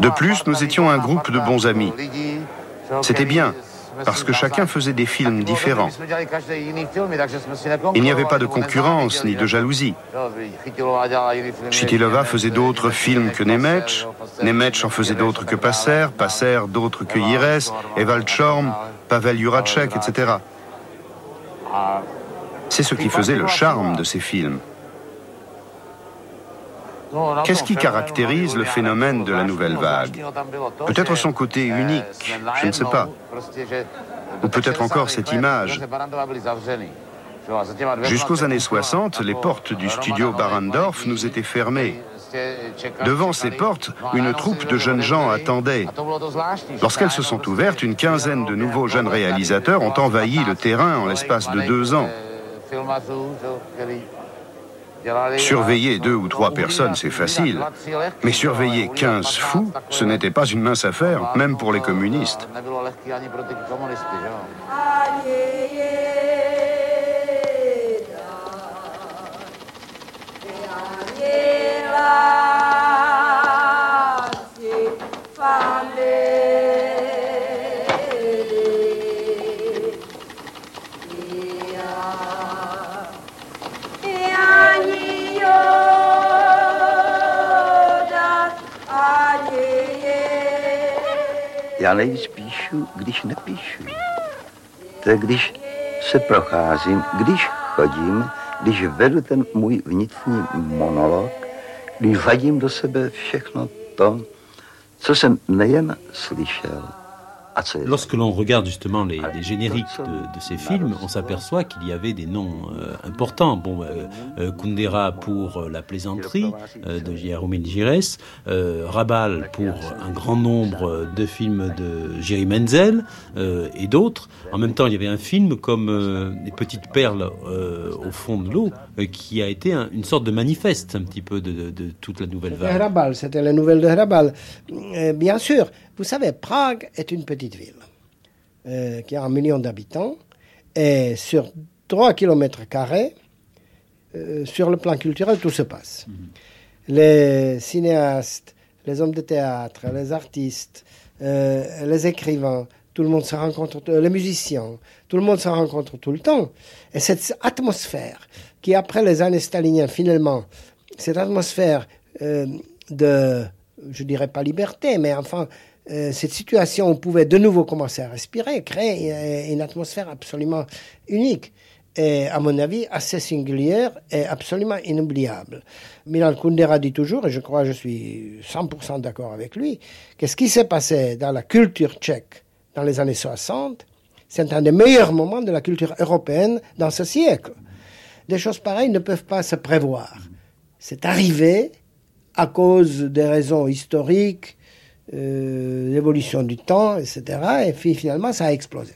De plus, nous étions un groupe de bons amis. C'était bien, parce que chacun faisait des films différents. Il n'y avait pas de concurrence ni de jalousie. Chitilova faisait d'autres films que Nemec, Nemec en faisait d'autres que Passer, Passer d'autres que Yires, Evald Chorm, Pavel Juracek, etc. C'est ce qui faisait le charme de ces films. Qu'est-ce qui caractérise le phénomène de la nouvelle vague Peut-être son côté unique, je ne sais pas. Ou peut-être encore cette image. Jusqu'aux années 60, les portes du studio Barandorf nous étaient fermées. Devant ces portes, une troupe de jeunes gens attendait. Lorsqu'elles se sont ouvertes, une quinzaine de nouveaux jeunes réalisateurs ont envahi le terrain en l'espace de deux ans. Surveiller deux ou trois personnes, c'est facile. Mais surveiller 15 fous, ce n'était pas une mince affaire, même pour les communistes. Já nejvíc píšu, když nepíšu. To je, když se procházím, když chodím, když vedu ten můj vnitřní monolog, když vadím do sebe všechno to, co jsem nejen slyšel, Lorsque l'on regarde justement les, les génériques de, de, ces films, on s'aperçoit qu'il y avait des noms euh, importants. Bon, euh, euh, Kundera pour La plaisanterie de Jaromir Gires, Rabal pour un grand nombre de films de Jerry Menzel et d'autres. En même temps, il y avait un film comme Les petites perles au fond de l'eau qui a été un, une sorte de manifeste un petit peu de, de, de toute la nouvelle vague. Rabal, c'était la nouvelle de Rabal. bien sûr, vous savez, Prague est une petite ville euh, qui a un million d'habitants et sur 3 km carrés, euh, sur le plan culturel, tout se passe. Mm-hmm. Les cinéastes, les hommes de théâtre, les artistes, euh, les écrivains, tout le monde se rencontre, les musiciens, tout le monde se rencontre tout le temps. Et cette atmosphère qui, après les années staliniennes, finalement, cette atmosphère euh, de, je dirais pas liberté, mais enfin, euh, cette situation, on pouvait de nouveau commencer à respirer, créer une atmosphère absolument unique et, à mon avis, assez singulière et absolument inoubliable. Milan Kundera dit toujours, et je crois que je suis 100% d'accord avec lui, que ce qui s'est passé dans la culture tchèque dans les années 60, c'est un des meilleurs moments de la culture européenne dans ce siècle. Des choses pareilles ne peuvent pas se prévoir. C'est arrivé à cause des raisons historiques, euh, l'évolution du temps, etc. Et puis finalement, ça a explosé.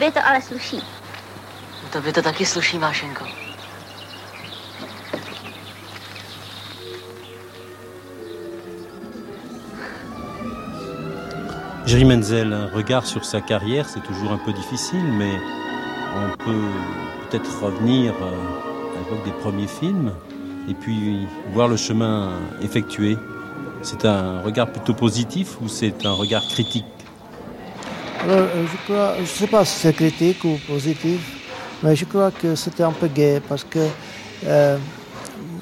Tobě to ale sluší. Tobě to taky sluší, Mášenko. Jerry Menzel, un regard sur sa carrière, c'est toujours un peu difficile, mais on peut peut-être revenir euh, à l'époque des premiers films et puis voir le chemin effectué. C'est un regard plutôt positif ou c'est un regard critique? Alors, je crois, je ne sais pas si c'est critique ou positif, mais je crois que c'était un peu gay parce que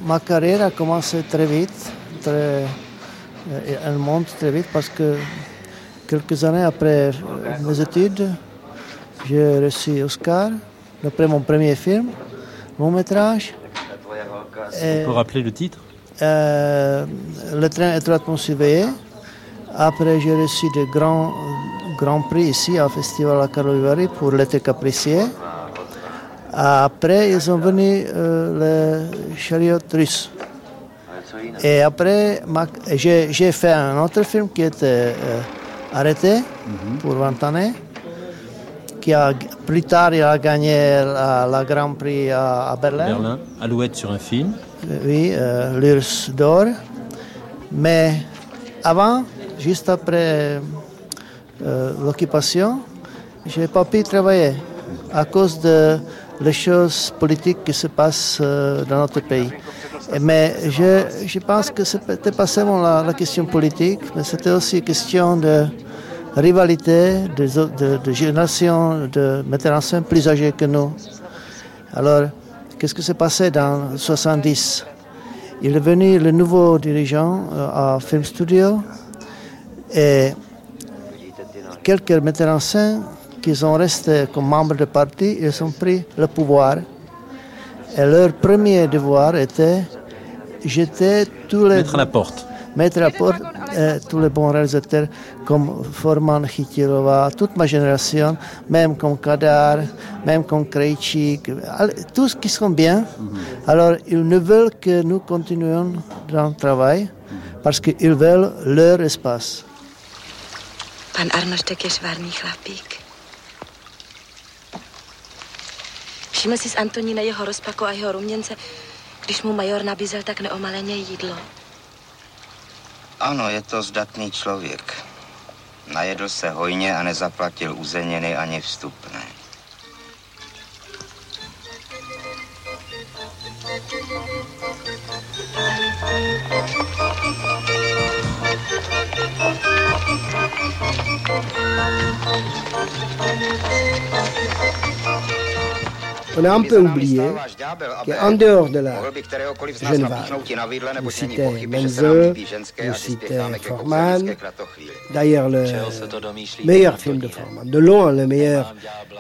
ma carrière a commencé très vite, très, elle monte très vite parce que quelques années après mes études, j'ai reçu Oscar, après mon premier film, mon métrage. On peut rappeler le titre? euh, Le train étroitement surveillé. Après, j'ai reçu de grands, grands prix ici au Festival à Karlovy pour l'été capricier. Après, ils sont venus euh, les chariots russes. Et après, j'ai fait un autre film qui était euh, arrêté pour 20 années. Qui a, plus tard, il a gagné la, Grand Prix à, Berlin. Berlin, Alouette sur un film. Oui, euh, l'Urs d'or. Mais avant, juste après euh, l'occupation, je n'ai pas pu travailler à cause de les choses politiques qui se passent euh, dans notre pays. Mais je, je pense que ce n'était pas seulement la, question politique, mais c'était aussi question de rivalité de, de, de générations de scène plus âgés que nous. Alors, qu'est-ce qui s'est passé dans 70 Il est venu le nouveau dirigeant euh, à Film Studio et quelques metteurs en scène qui sont restés comme membres du parti, ils ont pris le pouvoir. Et leur premier devoir était jeter tous les... Mettre à la porte. Mettre à la porte euh, tous les bons réalisateurs comme Forman, Chytilova, toute ma génération, même comme Kadar, même comme Krejcik, tous qui sont bien. Alors, ils ne veulent que nous continuions dans le travail parce qu'ils veulent leur espace. Pan Arnoštek je švárný chlapík. Všiml si z Antonína jeho rozpaku a jeho ruměnce, když mu major nabízel tak neomaleně jídlo? Ano, je to zdatný člověk. Najedl se hojně a nezaplatil uzeniny ani vstupné. On a un peu oublié qu'en dehors de la Genève, vous citez Menzel, vous citez Forman, d'ailleurs le meilleur film de Forman, de loin le meilleur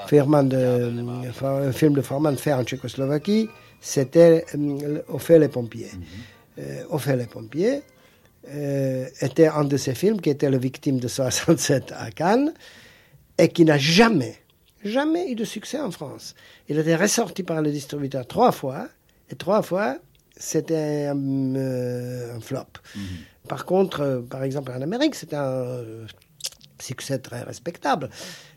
film de, film de Forman fait en Tchécoslovaquie, c'était euh, Au fait les pompiers. Euh, Au fait les pompiers euh, était un de ces films qui était la victime de 67 à Cannes et qui n'a jamais jamais eu de succès en France. Il a été ressorti par le distributeur trois fois, et trois fois, c'était un, euh, flop. Mhm. Par contre, euh, par exemple, en Amérique, c'est un euh, succès très respectable.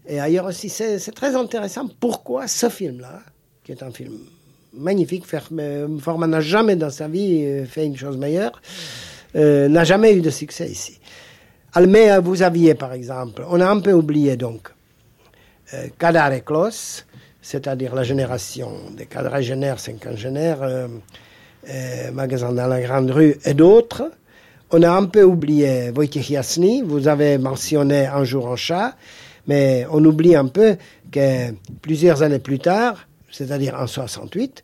Et ailleurs aussi, c'est très intéressant pourquoi ce film-là, qui est un film magnifique, Forman n'a jamais dans sa vie fait une chose meilleure, n'a jamais eu de succès ici. Mais vous aviez, par exemple, on a un peu oublié donc Kadar et Klos, c'est-à-dire la génération des quadragénaires, cinquagénaires, euh, euh, magasins dans la Grande Rue et d'autres. On a un peu oublié Wojciech Jasny, vous avez mentionné Un jour en chat, mais on oublie un peu que plusieurs années plus tard, c'est-à-dire en 68,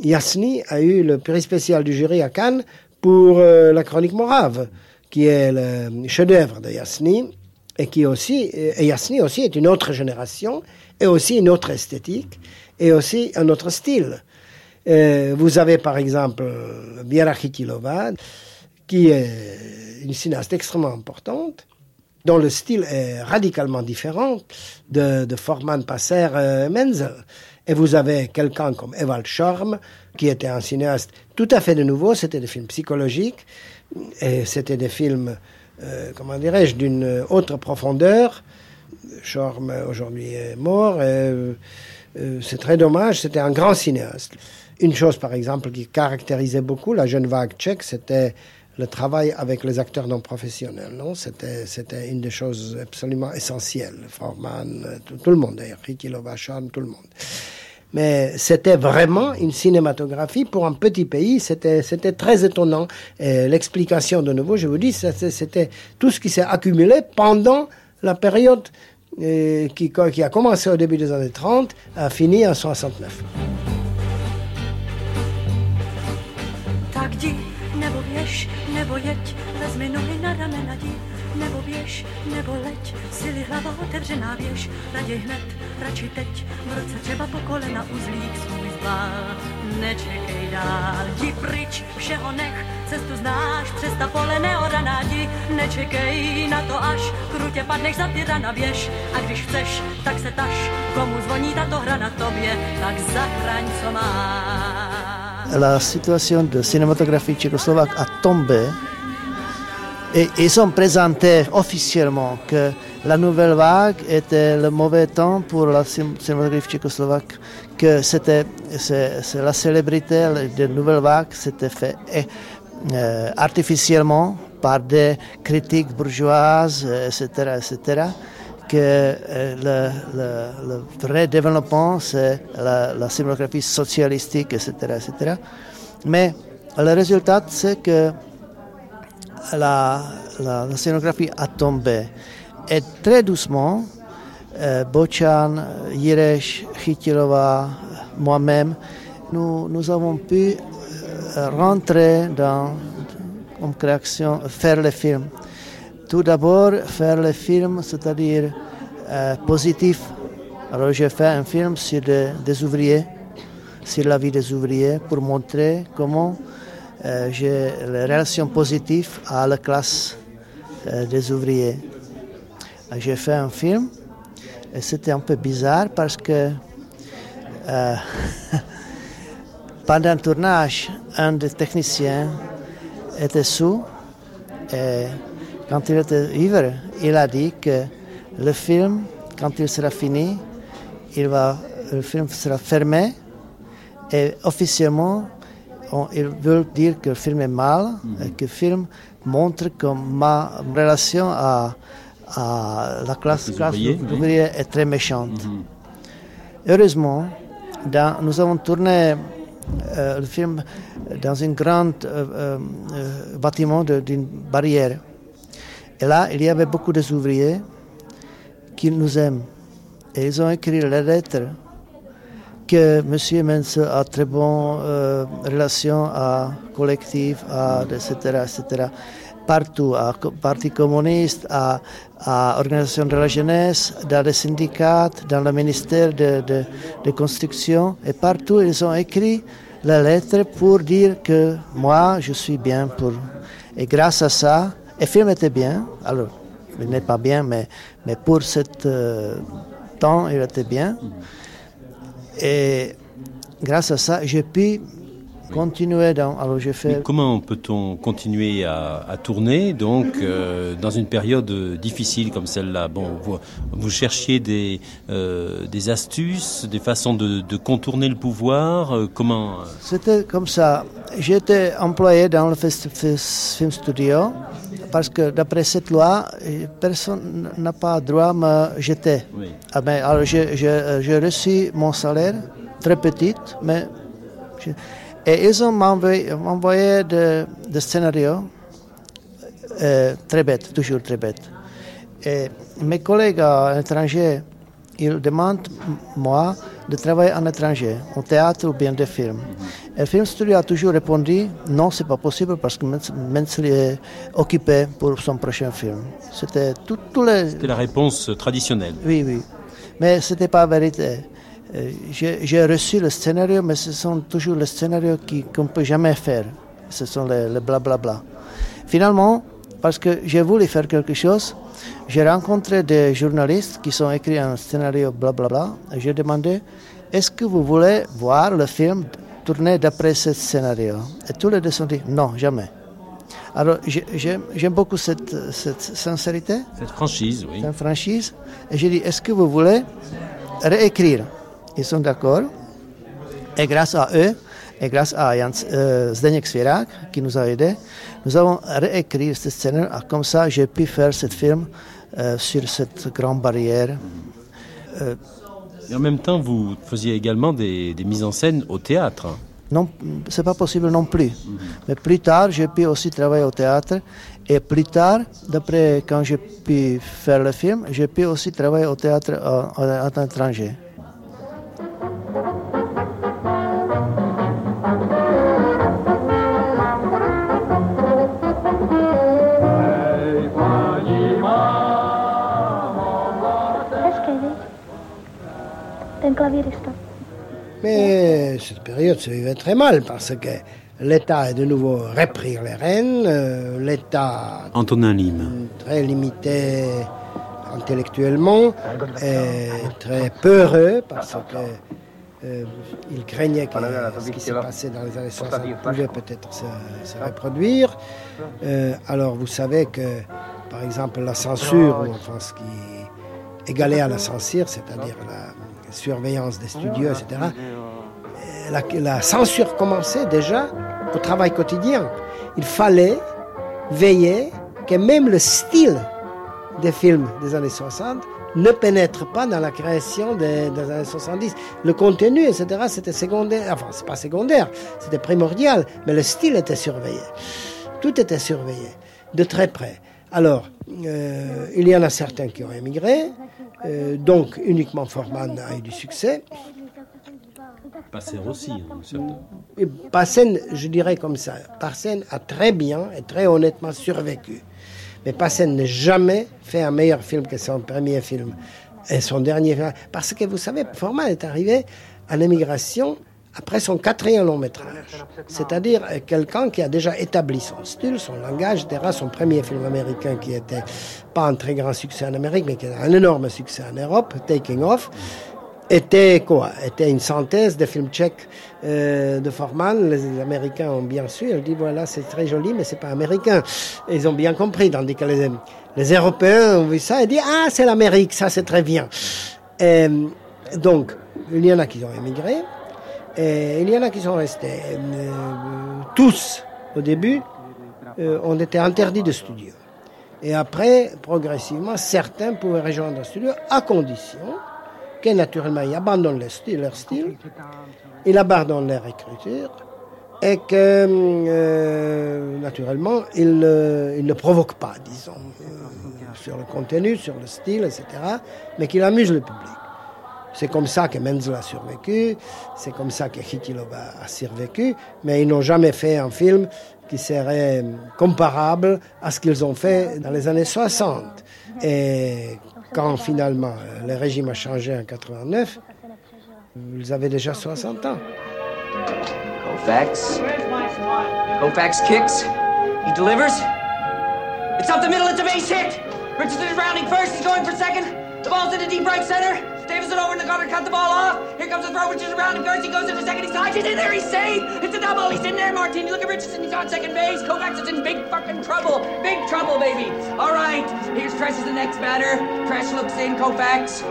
Yasny a eu le prix spécial du jury à Cannes pour euh, La Chronique Morave, qui est le chef-d'œuvre de Yasny et qui aussi, et Yasny aussi est une autre génération, et aussi une autre esthétique, et aussi un autre style. Vous avez par exemple Viera Khitilova, qui est une cinéaste extrêmement importante, dont le style est radicalement différent de, de Forman, Passer, euh, Menzel. Et vous avez quelqu'un comme Ewald Schorm, qui était un cinéaste tout à fait de nouveau, c'était des films psychologiques, et c'était des films euh, comment dirais-je, d'une autre profondeur. Schorm aujourd'hui est mort. Euh, euh, c'est très dommage, c'était un grand cinéaste. Une chose, par exemple, qui caractérisait beaucoup la jeune vague tchèque, c'était le travail avec les acteurs non professionnels. Non? C'était, c'était une des choses absolument essentielles. Forman, tout, le monde d'ailleurs, Ricky Lovachan, tout le monde mais c'était vraiment une cinématographie pour un petit pays. C'était, c'était très étonnant. l'explication, de nouveau, je vous dis, c'était tout ce qui s'est accumulé pendant la période et qui, a commencé au début des années 30, a fini en 69. Tak jdi, nebo běž, nebo jeď, vezmi nohy na ramena jdi, nebo běž, nebo leď, sily hlava otevřená běž, raději hned, radši teď, v roce třeba po kolena uzlík svůj zbál. Nečekej dál, jdi pryč, všeho nech, cestu znáš, přes ta pole neoraná jdi, nečekej na to až, krutě padneš za ty rana běž, a když chceš, tak se taš, komu zvoní tato hra na tobě, tak zachraň, co máš. la situation de cinématographie tchécoslovaque a tombé et ils ont présenté officiellement que la nouvelle vague était le mauvais temps pour la cinématographie tchécoslovaque, que c'était la célébrité de nouvelle vague s'était fait euh, artificiellement par des critiques bourgeoises, etc., etc que euh, le, le, vrai développement, c'est la, la cinématographie socialistique, etc., etc. Mais le résultat, c'est que la, scénographie a tombé. Et très doucement, euh, Bochan, Jiresh, Chytilova, moi-même, nous, avons pu euh, rentrer dans, comme création, faire les films. Tout d'abord, faire le film, c'est-à-dire euh, positif. Alors j'ai fait un film sur des ouvriers, sur la vie des ouvriers, pour montrer comment j'ai les relations positives à la classe euh, des ouvriers. J'ai fait un film et c'était un peu bizarre parce que pendant le tournage, un des techniciens était sous et quand il était ivre, il a dit que le film, quand il sera fini, il va, le film sera fermé et officiellement, il veut dire que le film est mal et que le film montre que ma relation à, la classe, ouvrière est très méchante. Mhm. Heureusement, nous avons tourné euh, le film dans un grand euh, euh, bâtiment d'une barrière. Et là, il y avait beaucoup d'ouvriers qui nous aiment. Et ils ont écrit les lettres que M. Mense a très bonne euh, relation à collectif, à, etc., etc. Partout, à Parti communiste, à, à Organisation de la jeunesse, dans les syndicats, dans le ministère de, de, construction. Et partout, ils ont écrit les lettres pour dire que moi, je suis bien pour. Et grâce à ça, le film était bien. Alors, il n'est pas bien, mais, mais pour ce euh, temps, il était bien. Et grâce à ça, j'ai pu continuer dans. Alors j'ai fait. comment peut-on continuer à, tourner donc euh, dans une période difficile comme celle-là? Bon, vous, cherchiez des euh, des astuces, des façons de, contourner le pouvoir. comment C'était comme ça. J'étais employé dans le film studio parce que d'après cette loi, personne n'a pas droit à me jeter. Ah ben, alors j'ai reçu mon salaire, très petit, mais... et ils ont m'envoyé des de scénarios euh, très bêtes, toujours très bêtes. Et mes collègues à l'étranger, ils demandent moi de travailler en étranger, au théâtre ou bien des films. Et le film studio a toujours répondu non, c'est pas possible parce que Menzel est occupé pour son prochain film. C'était tout, les. C'était la réponse traditionnelle. Oui, oui, mais c'était pas la vérité. Euh, j'ai reçu le scénario, mais ce sont toujours les scénarios qu'on ne peut jamais faire. Ce sont les, les blablabla. Finalement, parce que j'ai voulu faire quelque chose, j'ai rencontré des journalistes qui ont écrit un scénario blablabla et j'ai demandé est-ce que vous voulez voir le film tourné d'après ce scénario? Et tous les deux ont dit non, jamais. Alors j'aime beaucoup cette, cette, sincérité. Cette franchise, oui. Cette franchise. Et j'ai dit est-ce que vous voulez réécrire? Ils sont d'accord. Et grâce à eux, et grâce à Jan, euh, Zdeněk Svirak, qui nous a aidés, nous avons réécrit ce scénario. Comme ça, j'ai pu faire ce film euh, sur cette grande barrière. Euh, et en même temps, vous faisiez également des, mises en scène au théâtre. Non, c'est pas possible non plus. Mhm. Mais plus tard, j'ai pu aussi travailler au théâtre Et plus tard, d'après quand j'ai pu faire le film, j'ai pu aussi travailler au théâtre Mais cette période se vivait très mal parce que L'État est de nouveau repris les rênes. Euh, L'État Antonin très limité intellectuellement, et très peureux parce que euh, il craignait que ce qui s'est passé dans les années 60 pouvait peut-être se, reproduire. Euh, alors vous savez que, par exemple, la censure, ou enfin ce qui égalait à la censure, c'est-à-dire la surveillance des studios, etc., la, censure commençait déjà au travail quotidien. Il fallait veiller que même le style des films des années 60 ne pénètre pas dans la création des, années 70. Le contenu, etc., c'était secondaire. Enfin, c'est pas secondaire, c'était primordial, mais le style était surveillé. Tout était surveillé, de très près. Alors, euh, il y en a certains qui ont émigré, euh, donc uniquement Forman a eu du succès. Passer aussi. Passen, je dirais comme ça, Passen a très bien et très honnêtement survécu. Mais Passen n'a jamais fait un meilleur film que son premier film et son dernier film. Parce que vous savez, Forman est arrivé à l'émigration après son quatrième long métrage. C'est-à-dire quelqu'un qui a déjà établi son style, son langage, etc. Son premier film américain qui était pas un très grand succès en Amérique, mais qui a un énorme succès en Europe, Taking Off était quoi? Était une synthèse des films tchèques euh, de Forman. Les, Américains ont bien su. Ils dit voilà, c'est très joli, mais c'est pas américain. ils ont bien compris, tandis que les, les Européens ont vu ça et dit ah c'est l'Amérique, ça c'est très bien. Et, donc il y en a qui ont émigré et il y en a qui sont restés. Euh, tous au début euh, ont été interdits de studio. Et après, progressivement, certains pouvaient rejoindre un studio à condition que naturellement ils abandonnent leur style, ils abandonnent leur écriture et que euh, naturellement ils, ne provoquent pas, disons, sur le contenu, sur le style, etc., mais qu'ils amusent le public. C'est comme ça que Menzel a survécu, c'est comme ça que Hitilov a, survécu, mais ils n'ont jamais fait un film qui serait comparable à ce qu'ils ont fait dans les années 60. Et quand finalement le régime a changé en 89, ils avaient déjà 60 ans. Kofax. Kofax kicks. He delivers. It's up the middle, it's a base hit. Richardson is rounding first, he's going for second. The ball's in the deep right center. Davison over in the gutter, cut the ball off. Here comes the throw, Richardson rounding first, he goes into second, he's tied, he's in there, he's safe. It's a double, he's in there, Martin. You look at Richardson, he's on second base. Kovacs is in big fucking trouble. Big trouble, baby. All right, here's Tresh as the next batter. Tresh looks in, Kovacs.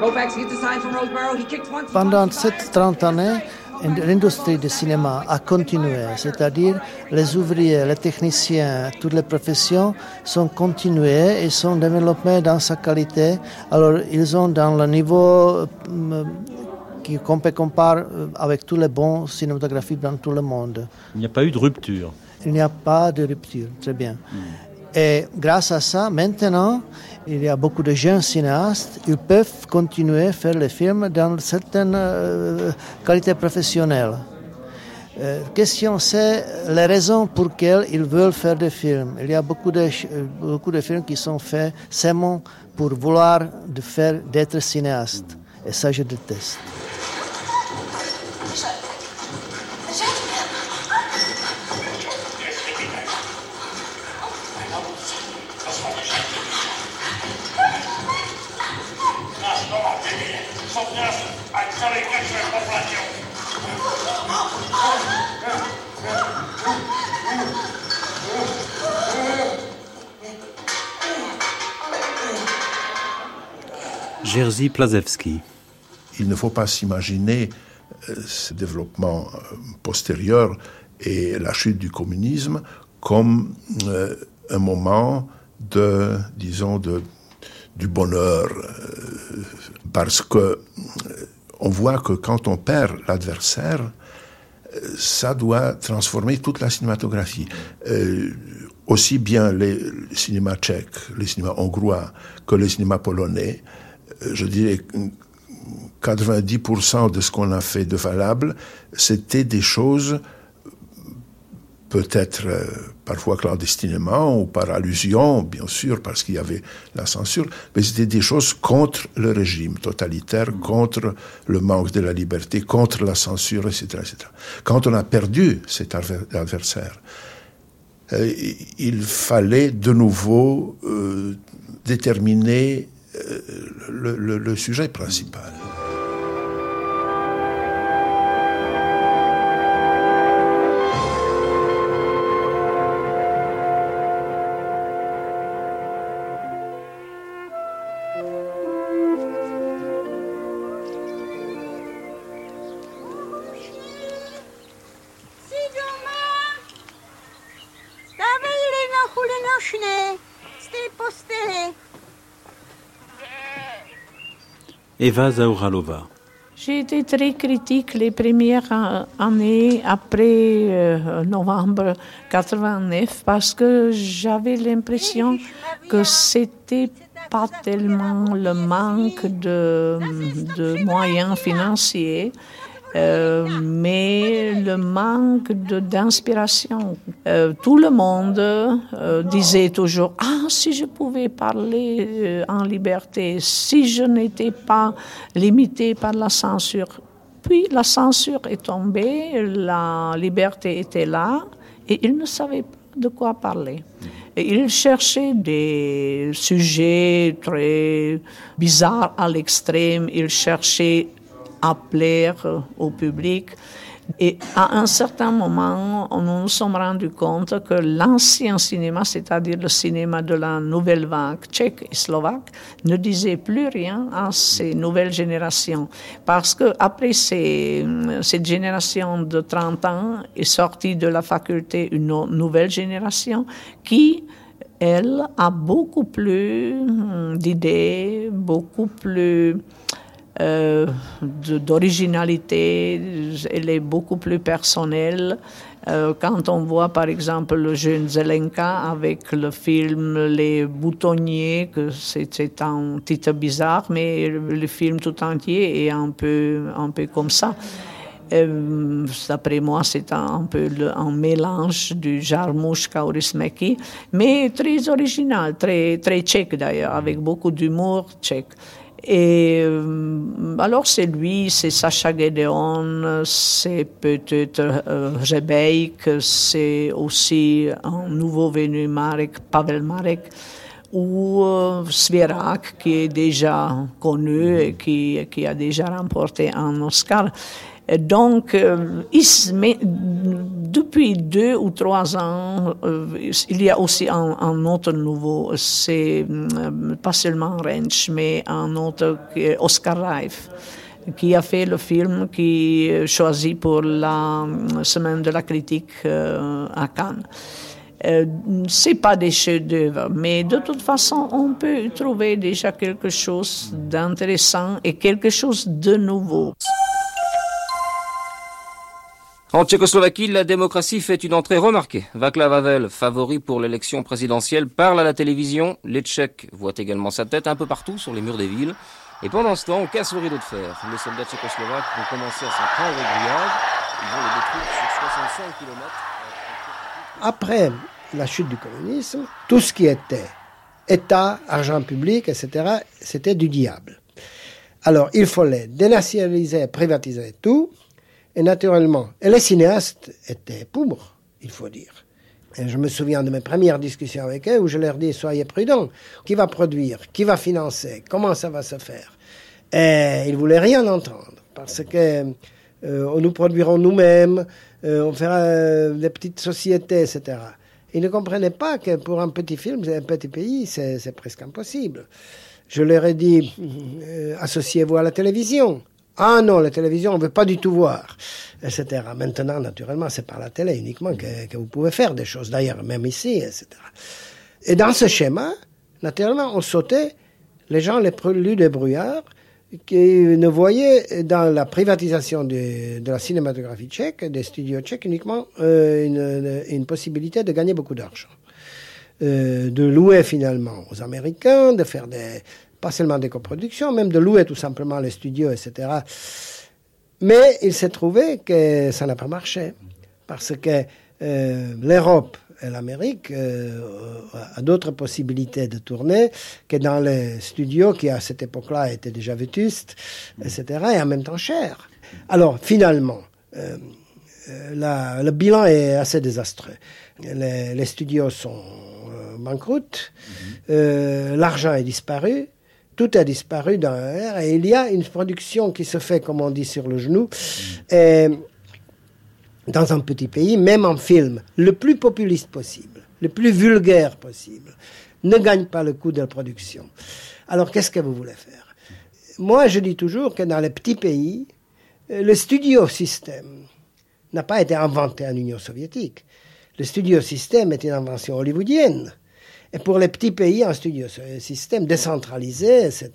Kovacs gets a sign from Roseboro. He kicks once. Pendant cette 30 années, l'industrie du cinéma a continué, c'est-à-dire les ouvriers, les techniciens, toutes les professions sont continuées et sont développées dans sa qualité. Alors ils ont dans le niveau euh, qu'on peut comparer euh, avec tous les bons cinématographies dans tout le monde. Il n'y a pas eu de rupture. Il n'y a pas de rupture, très bien. Hmm. Et grâce à ça, maintenant, il y a beaucoup de jeunes cinéastes, ils peuvent continuer à faire les films dans certaines euh, qualités professionnelles. Euh, question, c'est les raisons pour lesquelles ils veulent faire des films. Il y a beaucoup de, beaucoup de films qui sont faits seulement pour vouloir de faire d'être cinéaste. Et ça, je déteste. Jerzy Plazewski. Il ne faut pas s'imaginer euh, ce développement euh, postérieur et la chute du communisme comme euh, un moment de, disons, de, du bonheur, parce que on voit que quand on perd l'adversaire, ça doit transformer toute la cinématographie. aussi bien les, cinémas tchèques, les cinémas hongrois que les cinémas polonais, euh, je dirais 90% de ce qu'on a fait de valable, c'était des choses peut-être euh, parfois clandestinement ou par allusion, bien sûr, parce qu'il y avait la censure, mais c'était des choses contre le régime totalitaire, contre le manque de la liberté, contre la censure, etc. etc. Quand on a perdu cet adversaire, euh, il fallait de nouveau euh, déterminer le, le sujet principal. Eva Zauralova. J'ai été très critique les premières années après euh, novembre 89 parce que j'avais l'impression que c'était pas tellement le manque de moyens financiers, euh, mais le manque d'inspiration. Euh, tout le monde euh, disait toujours Ah, si je pouvais parler en liberté, si je n'étais pas limité par la censure. Puis la censure est tombée, la liberté était là, et ils ne savaient pas de quoi parler. Et ils cherchaient des sujets très bizarres à l'extrême, ils cherchaient à plaire au public. Et à un certain moment, nous nous sommes rendus compte que l'ancien cinéma, c'est-à-dire le cinéma de la nouvelle vague tchèque et slovaque, ne disait plus rien à ces nouvelles générations. Parce que après cette génération de 30 ans est sortie de la faculté une nouvelle génération qui elle a beaucoup plus d'idées, beaucoup plus euh, d'originalité, elle est beaucoup plus personnelle. Euh, quand on voit par exemple le jeune Zelenka avec le film Les Boutonniers, que c'est un titre bizarre, mais le film tout entier est un peu, un peu comme ça. Euh, d'après moi, c'est un, peu un mélange du Jarmusch Kaurismäki, mais très original, très, très tchèque d'ailleurs, avec beaucoup d'humour tchèque. Et euh, alors c'est lui, c'est Sacha Gedeon, c'est peut-être euh, Rebeik, c'est aussi un nouveau venu Marek, Pavel Marek, ou euh, qui est déjà connu et qui a déjà remporté un Oscar. Donc, euh, depuis deux ou trois ans, euh, il y a aussi un, autre nouveau, c'est euh, pas seulement Rench, mais un autre, Oscar Reif, qui a fait le film qui est choisi pour la semaine de la critique à Cannes. Euh, c'est pas des chefs-d'œuvre, mais de toute façon, on peut trouver déjà quelque chose d'intéressant et quelque chose de nouveau. En Tchécoslovaquie, la démocratie fait une entrée remarquée. Václav Havel, favori pour l'élection présidentielle, parle à la télévision. Les Tchèques voient également sa tête un peu partout sur les murs des villes. Et pendant ce temps, on casse le rideau de fer. Les soldats tchécoslovaques vont commencer à s'en prendre au grillage. Ils vont le détruire sur 65 km. Après la chute du communisme, tout ce qui était État, argent public, etc., c'était du diable. Alors, il fallait dénationaliser, privatiser tout, et naturellement, et les cinéastes étaient pauvres, il faut dire. Je me souviens de mes premières discussions avec eux où je leur dis soyez prudents. Qui va produire? Qui va financer? Comment ça va se faire? Et ils voulaient rien entendre parce que euh, nous produirons nous-mêmes, euh, on fera euh, des petites sociétés, etc. Ils ne comprenaient pas que pour un petit film, un petit pays, c'est presque impossible. Je leur ai dit associez-vous à la télévision. Ah non, la télévision, on veut pas du tout voir, etc. Maintenant, naturellement, c'est par la télé uniquement que, vous pouvez faire des choses, d'ailleurs, même ici, etc. Et dans ce schéma, naturellement, on sautait les gens les plus débrouillards qui ne voyaient dans la privatisation de, la cinématographie tchèque, des studios tchèques, uniquement euh, une, une, possibilité de gagner beaucoup d'argent. euh, de louer finalement aux Américains, de faire des, pas seulement des coproductions, même de louer tout simplement les studios, etc. Mais il s'est trouvé que ça n'a pas marché, parce que euh, l'Europe et l'Amérique euh, a d'autres possibilités de tourner que dans les studios qui à cette époque-là étaient déjà vétustes, etc., et en même temps chers. Alors finalement, euh, la, le bilan est assez désastreux. Les, les studios sont banqueroutes, l'argent est disparu, tout a disparu dans l'air et il y a une production qui se fait, comme on dit, sur le genou. Et dans un petit pays, même en film, le plus populiste possible, le plus vulgaire possible, ne gagne pas le coût de la production. Alors qu'est-ce que vous voulez faire? Moi, je dis toujours que dans les petits pays, le studio système n'a pas été inventé en Union soviétique. Le studio système est une invention hollywoodienne. Et pour les petits pays, un studio système décentralisé, etc.,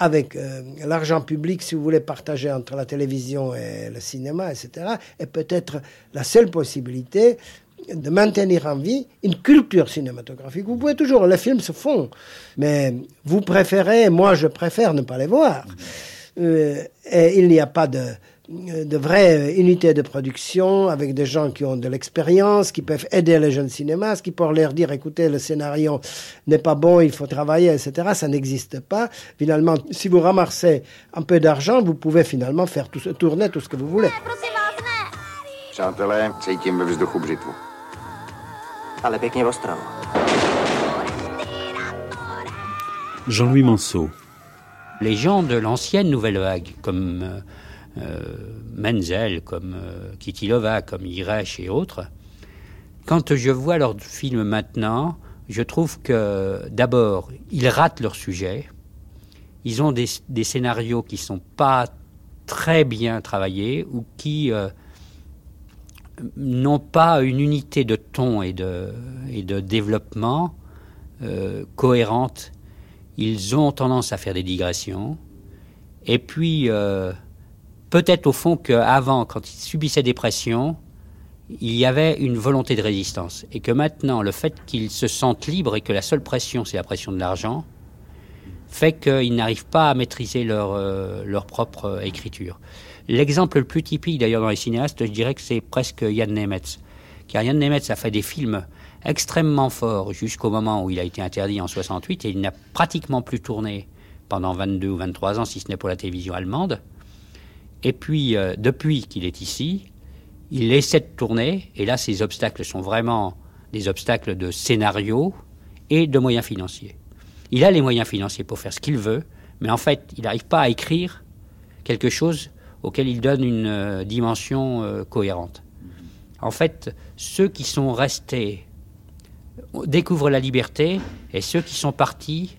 avec euh, l'argent public, si vous voulez, partager entre la télévision et le cinéma, etc., est peut-être la seule possibilité de maintenir en vie une culture cinématographique. Vous pouvez toujours, les films se font, mais vous préférez, moi je préfère ne pas les voir. Euh, et il n'y a pas de, de vraies unités de production avec des gens qui ont de l'expérience, qui peuvent aider les jeunes cinémas, qui peuvent leur dire écoutez, le scénario n'est pas bon, il faut travailler, etc. Ça n'existe pas. Finalement, si vous ramassez un peu d'argent, vous pouvez finalement faire tout, tourner tout ce que vous voulez. Jean-Louis Manceau. Les gens de l'ancienne nouvelle vague, comme euh, euh, Menzel, comme euh, Kitilova, comme Iresh et autres, quand je vois leurs films maintenant, je trouve que d'abord, ils ratent leur sujet. Ils ont des, scénarios qui sont pas très bien travaillés ou qui euh, n'ont pas une unité de ton et de, et de développement cohérente. Ils ont tendance à faire des digressions. Et puis, peut-être au fond qu'avant, quand ils subissaient des pressions, il y avait une volonté de résistance. Et que maintenant, le fait qu'ils se sentent libres et que la seule pression, c'est la pression de l'argent, fait qu'ils n'arrivent pas à maîtriser leur, euh, leur propre euh, écriture. L'exemple le plus typique d'ailleurs dans les cinéastes, je dirais que c'est presque Yann Nemetz. Car Yann Nemetz a fait des films extrêmement forts jusqu'au moment où il a été interdit en 68 et il n'a pratiquement plus tourné pendant 22 ou 23 ans, si ce n'est pour la télévision allemande. Et puis, euh, depuis qu'il est ici, il essaie de tourner, et là, ces obstacles sont vraiment des obstacles de scénario et de moyens financiers. Il a les moyens financiers pour faire ce qu'il veut, mais en fait, il n'arrive pas à écrire quelque chose auquel il donne une euh, dimension euh, cohérente. En fait, ceux qui sont restés découvrent la liberté, et ceux qui sont partis,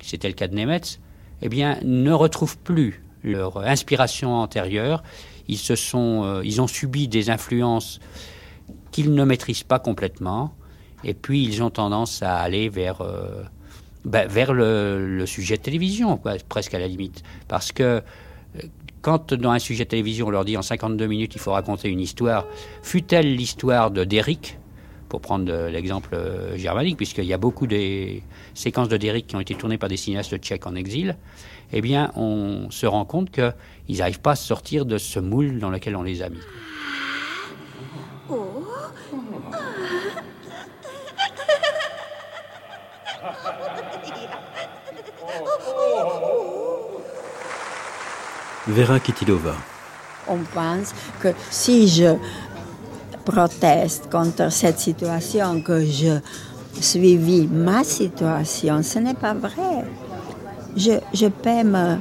c'était le cas de Nemetz, eh bien, ne retrouvent plus leur inspiration antérieure. Ils, se sont, euh, ils ont subi des influences qu'ils ne maîtrisent pas complètement. Et puis, ils ont tendance à aller vers, euh, ben, vers le, sujet de télévision, presque à la limite. Parce que euh, quand dans un sujet de télévision, on leur dit en 52 minutes, il faut raconter une histoire, fut-elle l'histoire de Derrick, pour prendre l'exemple germanique, puisqu'il y a beaucoup des séquences de Derrick qui ont été tournées par des cinéastes tchèques en exil, eh bien, on se rend compte qu'ils n'arrivent pas à sortir de ce moule dans lequel on les a mis. Vera Kitilova. On pense que si je proteste contre cette situation, que je suivis ma situation, ce n'est pas vrai je, je peux me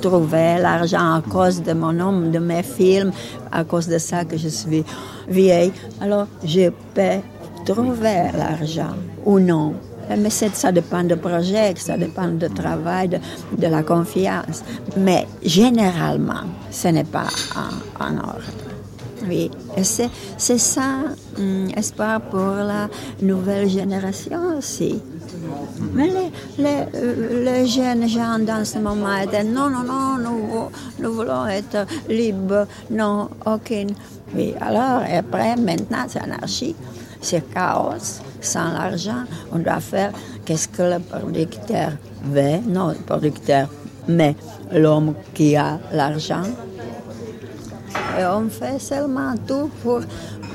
trouver l'argent à cause de mon nom, de mes films, à cause de ça que je suis vieille. Alors, je peux trouver l'argent ou non. Mais ça dépend du projet, ça dépend du travail, de, la confiance. Mais généralement, ce n'est pas en, en ordre. Oui, c'est ça, hum, espoir pour la nouvelle génération aussi? Mais les, les, les, jeunes gens dans ce moment étaient non, non, non, nous, nous voulons être libres, non, aucune. Oui, alors après, maintenant, c'est anarchie, c'est chaos, sans l'argent, on doit faire qu'est-ce que le producteur veut, non le producteur, mais l'homme qui a l'argent. Et on fait seulement tout pour,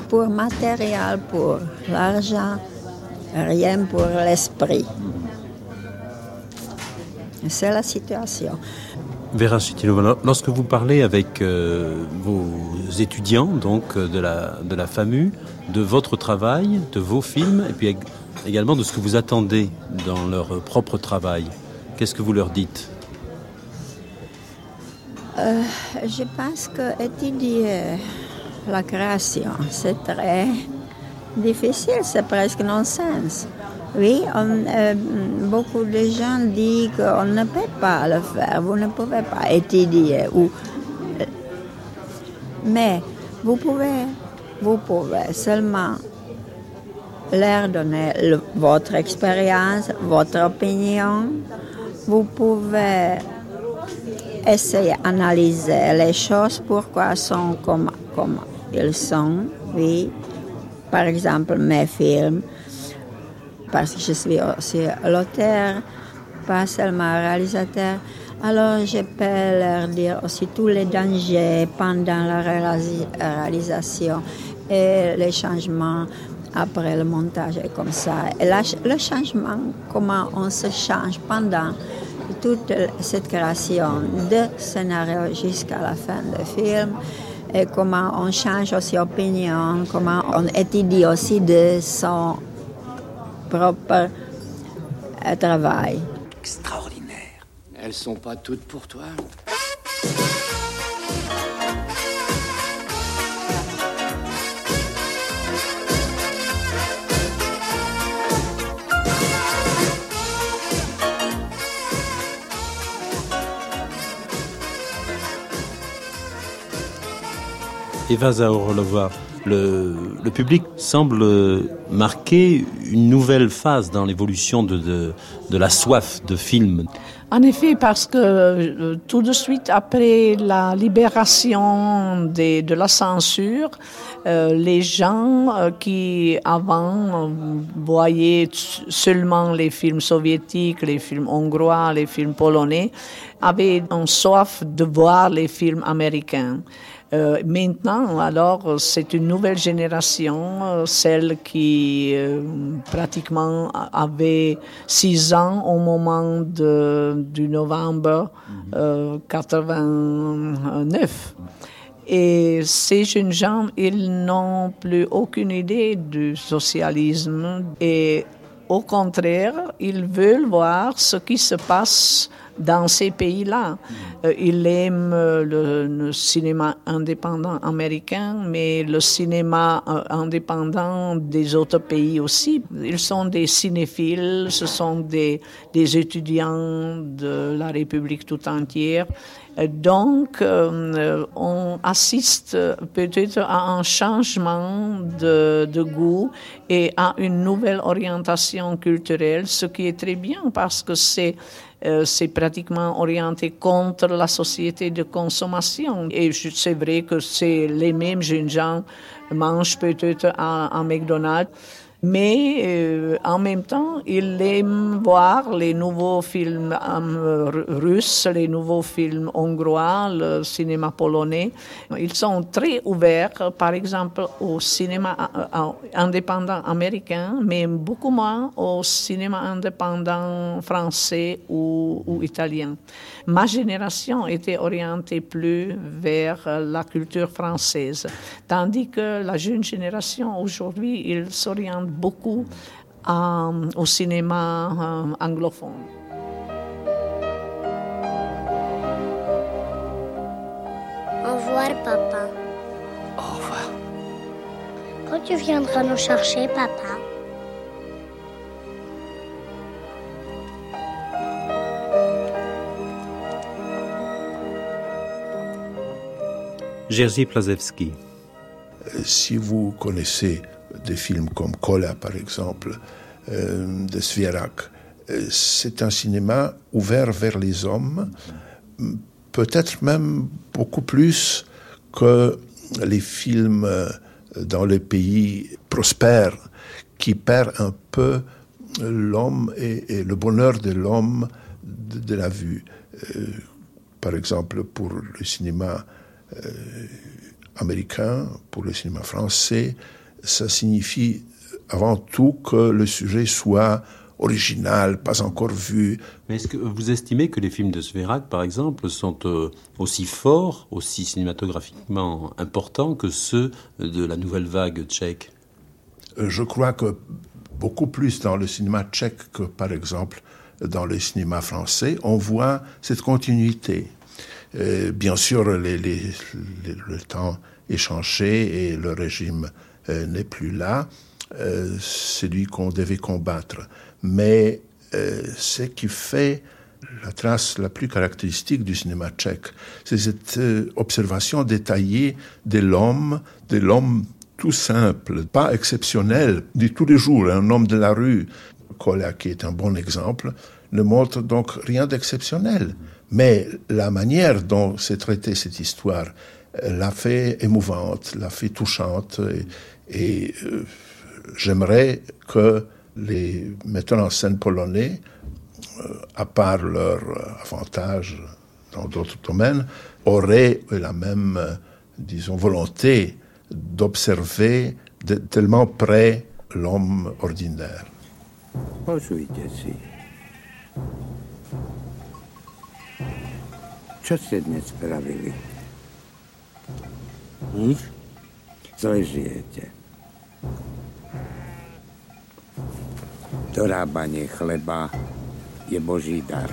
pour matériel, pour l'argent, rien pour l'esprit. C'est la situation. Vera Chitinova, lorsque vous parlez avec euh, vos étudiants donc euh, de la, de la FAMU, de votre travail, de vos films, et puis également de ce que vous attendez dans leur propre travail, qu'est-ce que vous leur dites? Euh, Je pense que étudier la création, c'est très difficile, c'est presque non-sens. Oui, euh, beaucoup de gens disent qu'on ne peut pas le faire, vous ne pouvez pas étudier. Ou, euh, mais vous pouvez, vous pouvez seulement leur donner votre expérience, votre opinion. Vous pouvez essayer d'analyser les choses, pourquoi sont comme, comme ils sont. Oui, par exemple, mes films parce que je suis aussi l'auteur, pas seulement réalisateur. Alors je peux leur dire aussi tous les dangers pendant la réalisation et les changements après le montage et comme ça. Et le changement, comment on se change pendant toute cette création de scénario jusqu'à la fin du film et comment on change aussi opinion, comment on étudie aussi de son propre travail. Extraordinaire. Elles sont pas toutes pour toi. Eva Zaorlova, le, le, public semble marquer une nouvelle phase dans l'évolution de, de, la soif de films. En effet, parce que euh, tout de suite après la libération de la censure, euh, les gens euh, qui avant voyaient seulement les films soviétiques, les films hongrois, les films polonais, avaient une soif de voir les films américains. Euh, maintenant, alors, c'est une nouvelle génération, euh, celle qui euh, pratiquement avait six ans au moment du novembre 89. Et ces jeunes gens, ils n'ont plus aucune idée du socialisme et au contraire, ils veulent voir ce qui se passe dans ces pays-là. Euh, il aime euh, le, cinéma indépendant américain, mais le cinéma euh, indépendant des autres pays aussi. Ils sont des cinéphiles, ce sont des, étudiants de la République tout entière. Donc, on assiste peut-être à un changement de, goût et à une nouvelle orientation culturelle, ce qui est très bien parce que c'est euh, c'est pratiquement orienté contre la société de consommation. Et c'est vrai que c'est les mêmes jeunes gens mangent peut-être à, à McDonald's mais euh, en même temps, il aime voir les nouveaux films euh, russes, les nouveaux films hongrois, le cinéma polonais. Ils sont très ouverts, par exemple, au cinéma euh, indépendant américain, mais beaucoup moins au cinéma indépendant français ou, ou italien. Ma génération était orientée plus vers la culture française, tandis que la jeune génération aujourd'hui, ils s'orientent beaucoup euh, au cinéma euh, anglophone. Au revoir, papa. Au revoir. Quand tu viendras nous chercher, papa? Jerzy Plazewski. Si vous connaissez des films comme Kola, par exemple, euh, de Svierak. Euh, c'est un cinéma ouvert vers les hommes, peut-être même beaucoup plus que les films euh, dans les pays prospères qui perd un peu l'homme et, le bonheur de l'homme de, la vue. Par exemple, pour le cinéma américain, pour le cinéma français, ça signifie avant tout que le sujet soit original, pas encore vu. Mais est-ce que vous estimez que les films de Sverak, par exemple, sont euh, aussi forts, aussi cinématographiquement importants que ceux de la nouvelle vague tchèque? Je crois que beaucoup plus dans le cinéma tchèque que, par exemple, dans le cinéma français, on voit cette continuité. Euh, bien sûr, le temps est changé et le régime euh, n'est plus là. Euh, c'est lui qu'on devait combattre. Mais ce qui fait la trace la plus caractéristique du cinéma tchèque, c'est cette observation détaillée de l'homme, de l'homme tout simple, pas exceptionnel, de tous les jours, un homme de la rue, Kola, qui est un bon exemple, ne montre donc rien d'exceptionnel. Mais la manière dont s'est traitée cette histoire l'a fait émouvante, l'a fait touchante. Et, euh, j'aimerais que les metteurs en scène polonais, euh, à part leur avantage dans d'autres domaines, auraient la même, euh, disons, volonté d'observer tellement près l'homme ordinaire. Dorábanie chleba je Boží dar.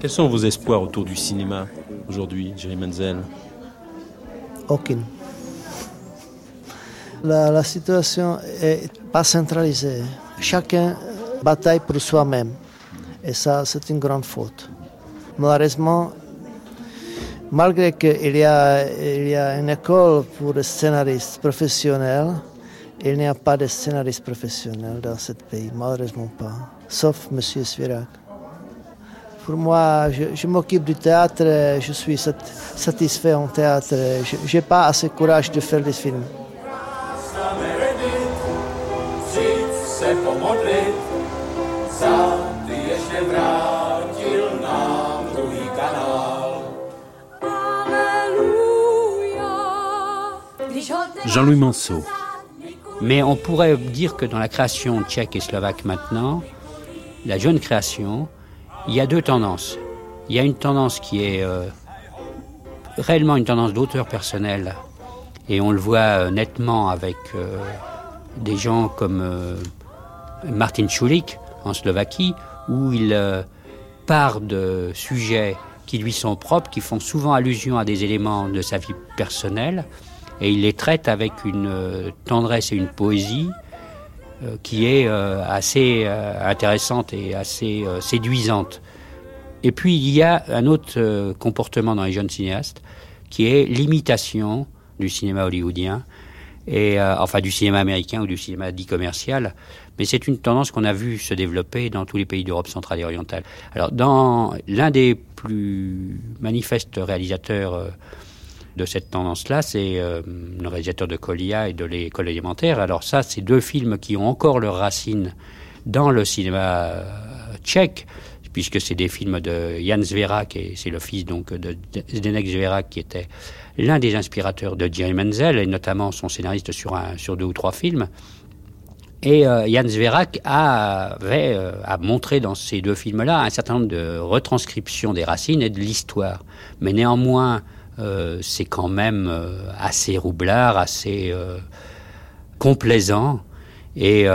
Quels sont vos espoirs autour du cinéma aujourd'hui, Jerry Menzel aucune. La, situation est pas centralisée. Chacun bataille pour soi-même. Et ça, c'est une grande faute. Malheureusement, malgré qu'il y, y a une école pour les scénaristes professionnels, il n'y a pas de scénaristes professionnels dans ce pays, malheureusement pas, sauf M. Svirak. Pour moi, je, m'occupe du théâtre, je suis satisfait en théâtre. Je n'ai pas assez courage de faire des films. Jean-Louis Manceau. Mais on pourrait dire que dans la création tchèque et slovaque maintenant, la jeune création, il y a deux tendances. Il y a une tendance qui est euh, réellement une tendance d'auteur personnel, et on le voit euh, nettement avec euh, des gens comme Martin Schulik en Slovaquie, où il part de sujets qui lui sont propres, qui font souvent allusion à des éléments de sa vie personnelle, et il les traite avec une tendresse et une poésie euh, qui est euh, assez euh, intéressante et assez séduisante. Et puis il y a un autre comportement dans les jeunes cinéastes qui est l'imitation du cinéma hollywoodien et enfin du cinéma américain ou du cinéma dit commercial. Mais c'est une tendance qu'on a vu se développer dans tous les pays d'Europe centrale et orientale. Alors, dans l'un des plus manifestes réalisateurs de cette tendance-là, c'est euh, le réalisateur de Colia et de l'école élémentaire. Alors ça, c'est deux films qui ont encore leurs racines dans le cinéma euh, tchèque, puisque c'est des films de Jan Zverak, et c'est le fils donc de Zdenek Zverak qui était l'un des inspirateurs de Jerry Menzel, et notamment son scénariste sur, un, sur deux ou trois films. Et euh, Jan Zverak a montré dans ces deux films-là un certain nombre de retranscriptions des racines et de l'histoire. Mais néanmoins, c'est quand même euh, assez roublard, assez euh, complaisant. Et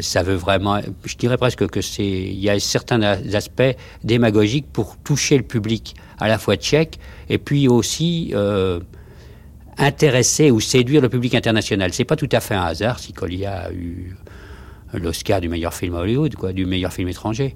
ça veut vraiment, je dirais presque que c'est, il y a certains aspects démagogiques pour toucher le public, à la fois tchèque et puis aussi intéresser ou séduire le public international. C'est pas tout à fait un hasard si Colia a eu l'Oscar du meilleur film Hollywood, quoi, du meilleur film étranger.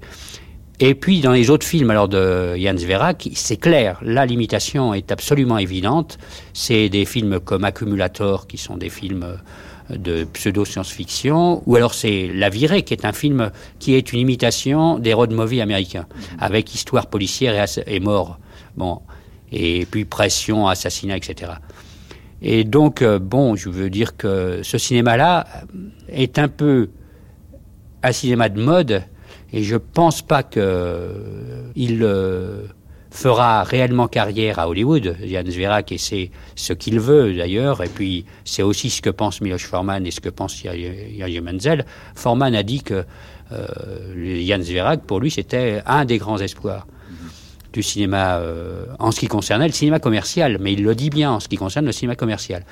Et puis dans les autres films alors de Jan Sverak, c'est clair, la limitation est absolument évidente. C'est des films comme Accumulator qui sont des films euh, de pseudo science-fiction, ou alors c'est La Virée qui est un film qui est une imitation des road movies américains, avec histoire policière et, et mort. Bon, et puis pression, assassinat, etc. Et donc, euh, bon, je veux dire que ce cinéma-là est un peu un cinéma de mode, et je pense pas qu'il euh, fera réellement carrière à Hollywood, Jan Zverak, et c'est ce qu'il veut d'ailleurs, et puis c'est aussi ce que pense Miloš Forman et ce que pense Jerzy Menzel. Forman a dit que euh, Jan Zverak, pour lui, c'était un des grands espoirs du cinéma euh, en ce qui concernait le cinéma commercial, mais il le dit bien en ce qui concerne le cinéma commercial.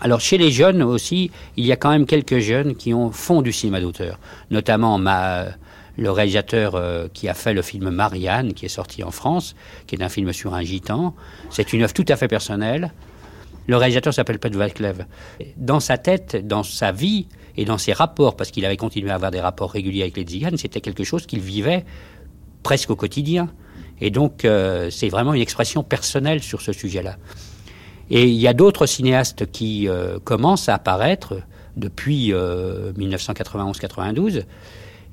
Alors chez les jeunes aussi, il y a quand même quelques jeunes qui ont fond du cinéma d'auteur, notamment ma, le réalisateur euh, qui a fait le film Marianne, qui est sorti en France, qui est un film sur un gitan. C'est une œuvre tout à fait personnelle. Le réalisateur s'appelle Pat Vaclev. Dans sa tête, dans sa vie et dans ses rapports, parce qu'il avait continué à avoir des rapports réguliers avec les Tziganes, c'était quelque chose qu'il vivait presque au quotidien. Et donc, euh, c'est vraiment une expression personnelle sur ce sujet-là. Et il y a d'autres cinéastes qui euh, commencent à apparaître depuis 1991-92 euh,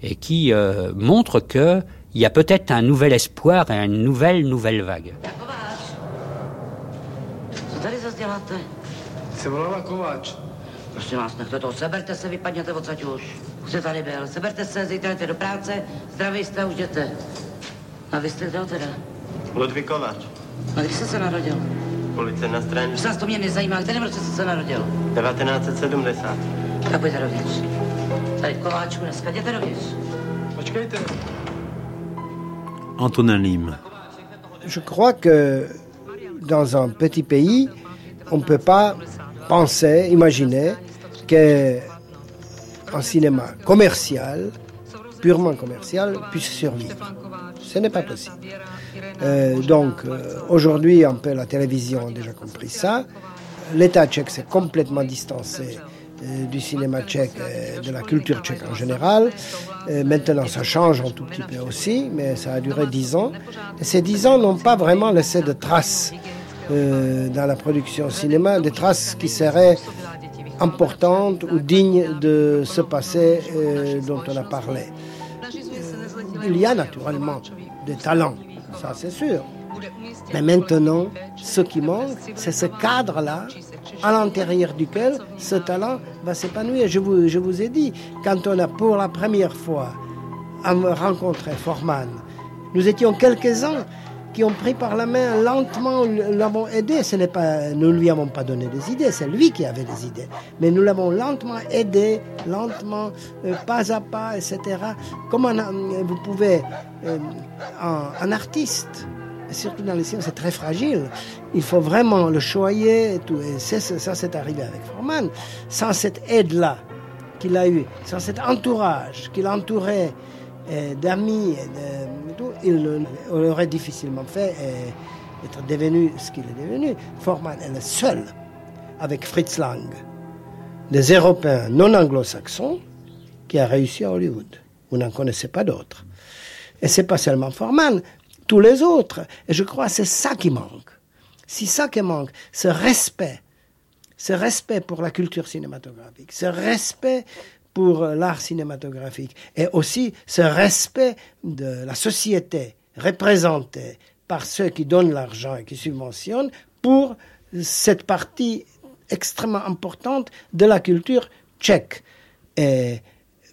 et qui montrent qu'il y a peut-être un nouvel espoir et une nouvelle, nouvelle vague. Prosím vás, nechte to. Seberte se, vypadněte odsaď už. Už se tady byl. Seberte se, zítra do práce, zdraví jste, už jděte. A vy jste kdo teda? Ludvík Kováč. A kdy jste se narodil? Ulice na straně. Už nás to mě nezajímá. Kterým roce jste se narodil? 1970. Tak pojďte dovnitř. Tady Kováčku dneska, jděte dovnitř. Počkejte. Antonin Lim. Je crois que dans un petit pays, on ne peut pas penser, imaginer qu'un cinéma commercial, purement commercial, puisse survivre. Ce n'est pas possible. Euh, donc, euh, aujourd'hui, un peu la télévision a déjà compris ça. L'État tchèque s'est complètement distancé euh, du cinéma tchèque de la culture tchèque en général. maintenant, ça change un tout petit peu aussi, mais ça a duré dix ans. Ces dix ans n'ont pas vraiment laissé de traces dans la production cinéma, des traces qui seraient importantes ou dignes de ce passé dont on a parlé. Il y a naturellement des talents, ça c'est sûr. Mais maintenant, ce qui manque, c'est ce cadre-là, à l'intérieur duquel ce talent va s'épanouir. Je vous, ai dit, quand on a pour la première fois rencontré Forman, nous étions quelques-uns qui ont pris par la main lentement, l'avons aidé. Ce n'est pas, nous lui avons pas donné des idées, c'est lui qui avait des idées. Mais nous l'avons lentement aidé, lentement, euh, pas à pas, etc. Comment vous pouvez, euh, un, artiste, surtout dans les sciences, c'est très fragile. Il faut vraiment le choyer et tout. Ça, c'est arrivé avec Forman. Sans cette aide-là qu'il a eue, sans cet entourage qu'il entourait d'amis, de, il aurait difficilement fait être devenu ce qu'il est devenu. Forman est le seul, avec Fritz Lang, des Européens non anglo-saxons, qui a réussi à Hollywood. Vous n'en connaissez pas d'autres. Et c'est pas seulement Forman, tous les autres. Et je crois que c'est ça qui manque. C'est ça qui manque, ce respect. Ce respect pour la culture cinématographique, ce respect pour l'art cinématographique et aussi ce respect de la société représentée par ceux qui donnent l'argent et qui subventionnent pour cette partie extrêmement importante de la culture tchèque. Et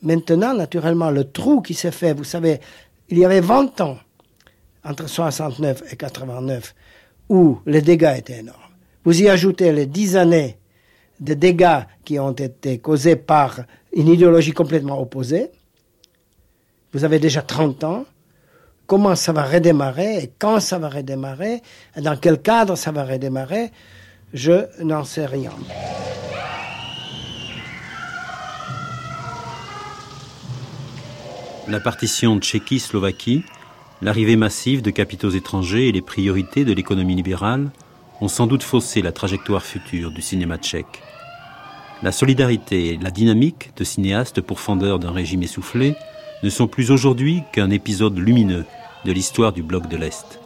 maintenant, naturellement, le trou qui s'est fait, vous savez, il y avait 20 ans, entre 69 et 89, où les dégâts étaient énormes. Vous y ajoutez les 10 années de dégâts qui ont été causés par une idéologie complètement opposée. Vous avez déjà 30 ans. Comment ça va redémarrer et quand ça va redémarrer, et dans quel cadre ça va redémarrer, je n'en sais rien. La partition Tchéquie-Slovaquie, l'arrivée massive de capitaux étrangers et les priorités de l'économie libérale ont sans doute faussé la trajectoire future du cinéma tchèque. La solidarité et la dynamique de cinéastes pourfendeurs d'un régime essoufflé ne sont plus aujourd'hui qu'un épisode lumineux de l'histoire du bloc de l'Est.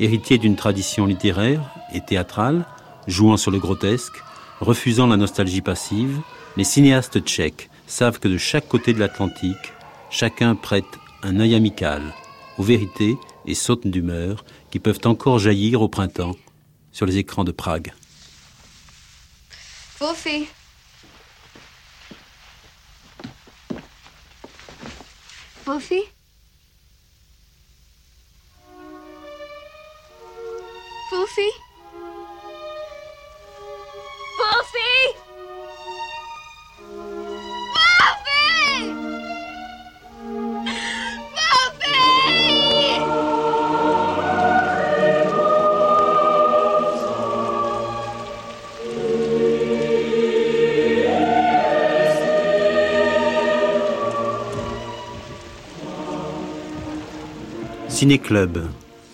Héritiers d'une tradition littéraire et théâtrale, jouant sur le grotesque, refusant la nostalgie passive, les cinéastes tchèques savent que de chaque côté de l'Atlantique, chacun prête un œil amical aux vérités et sautes d'humeur qui peuvent encore jaillir au printemps sur les écrans de Prague. Wolfie. Wolfie? Wolfie? Wolfie! Ciné-Club,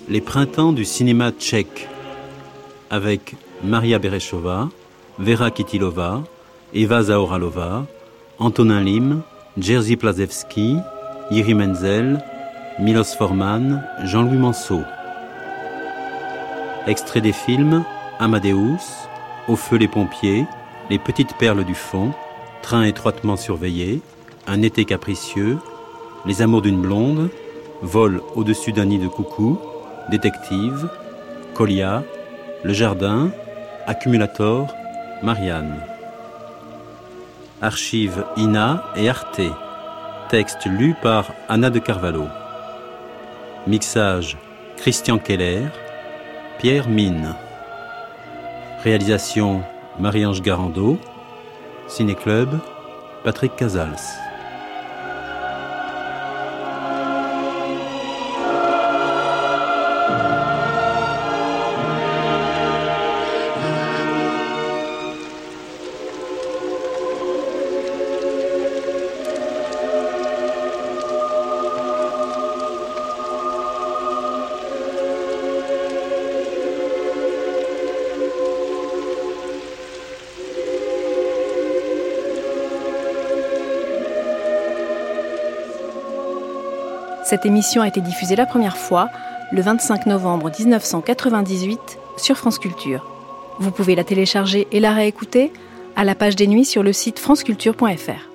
les printemps du cinéma tchèque, avec Maria Bereshova, Vera Kitilova, Eva Zaoralova, Antonin Lim, Jerzy Plazewski, Yuri Menzel, Milos Forman, Jean-Louis Manceau. Extrait des films Amadeus, Au feu les pompiers, Les petites perles du fond, Train étroitement surveillé, Un été capricieux, Les amours d'une blonde, Vol au-dessus d'un nid de coucou, Détective, Colia, Le jardin, Accumulator, Marianne. Archives INA et Arte. Texte lu par Anna de Carvalho. Mixage Christian Keller, Pierre Mine. Réalisation Marie-Ange Garando. Ciné-Club Patrick Casals. Cette émission a été diffusée la première fois le 25 novembre 1998 sur France Culture. Vous pouvez la télécharger et la réécouter à la page des nuits sur le site franceculture.fr.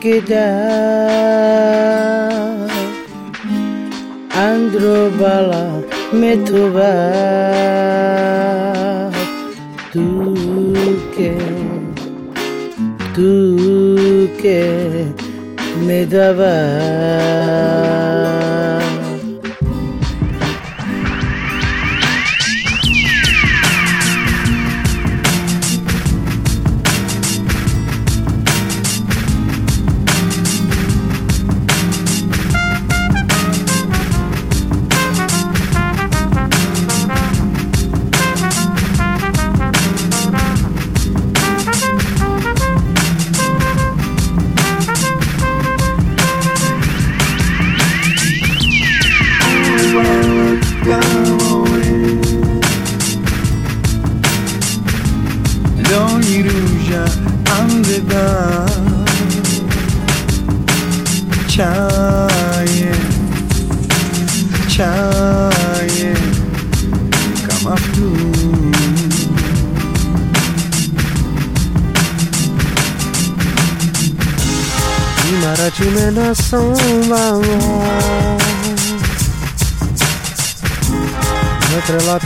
Che dai চন্দ্রবালা মেথুবা তুকে তুকে মেদাবা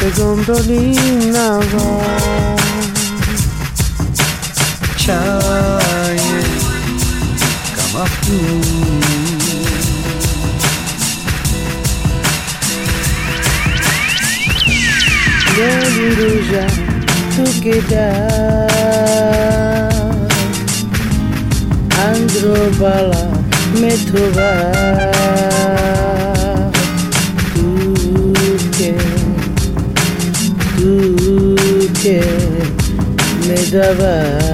notte gondolina va. Çaye kamaklı Deliruja together Androvala metrova me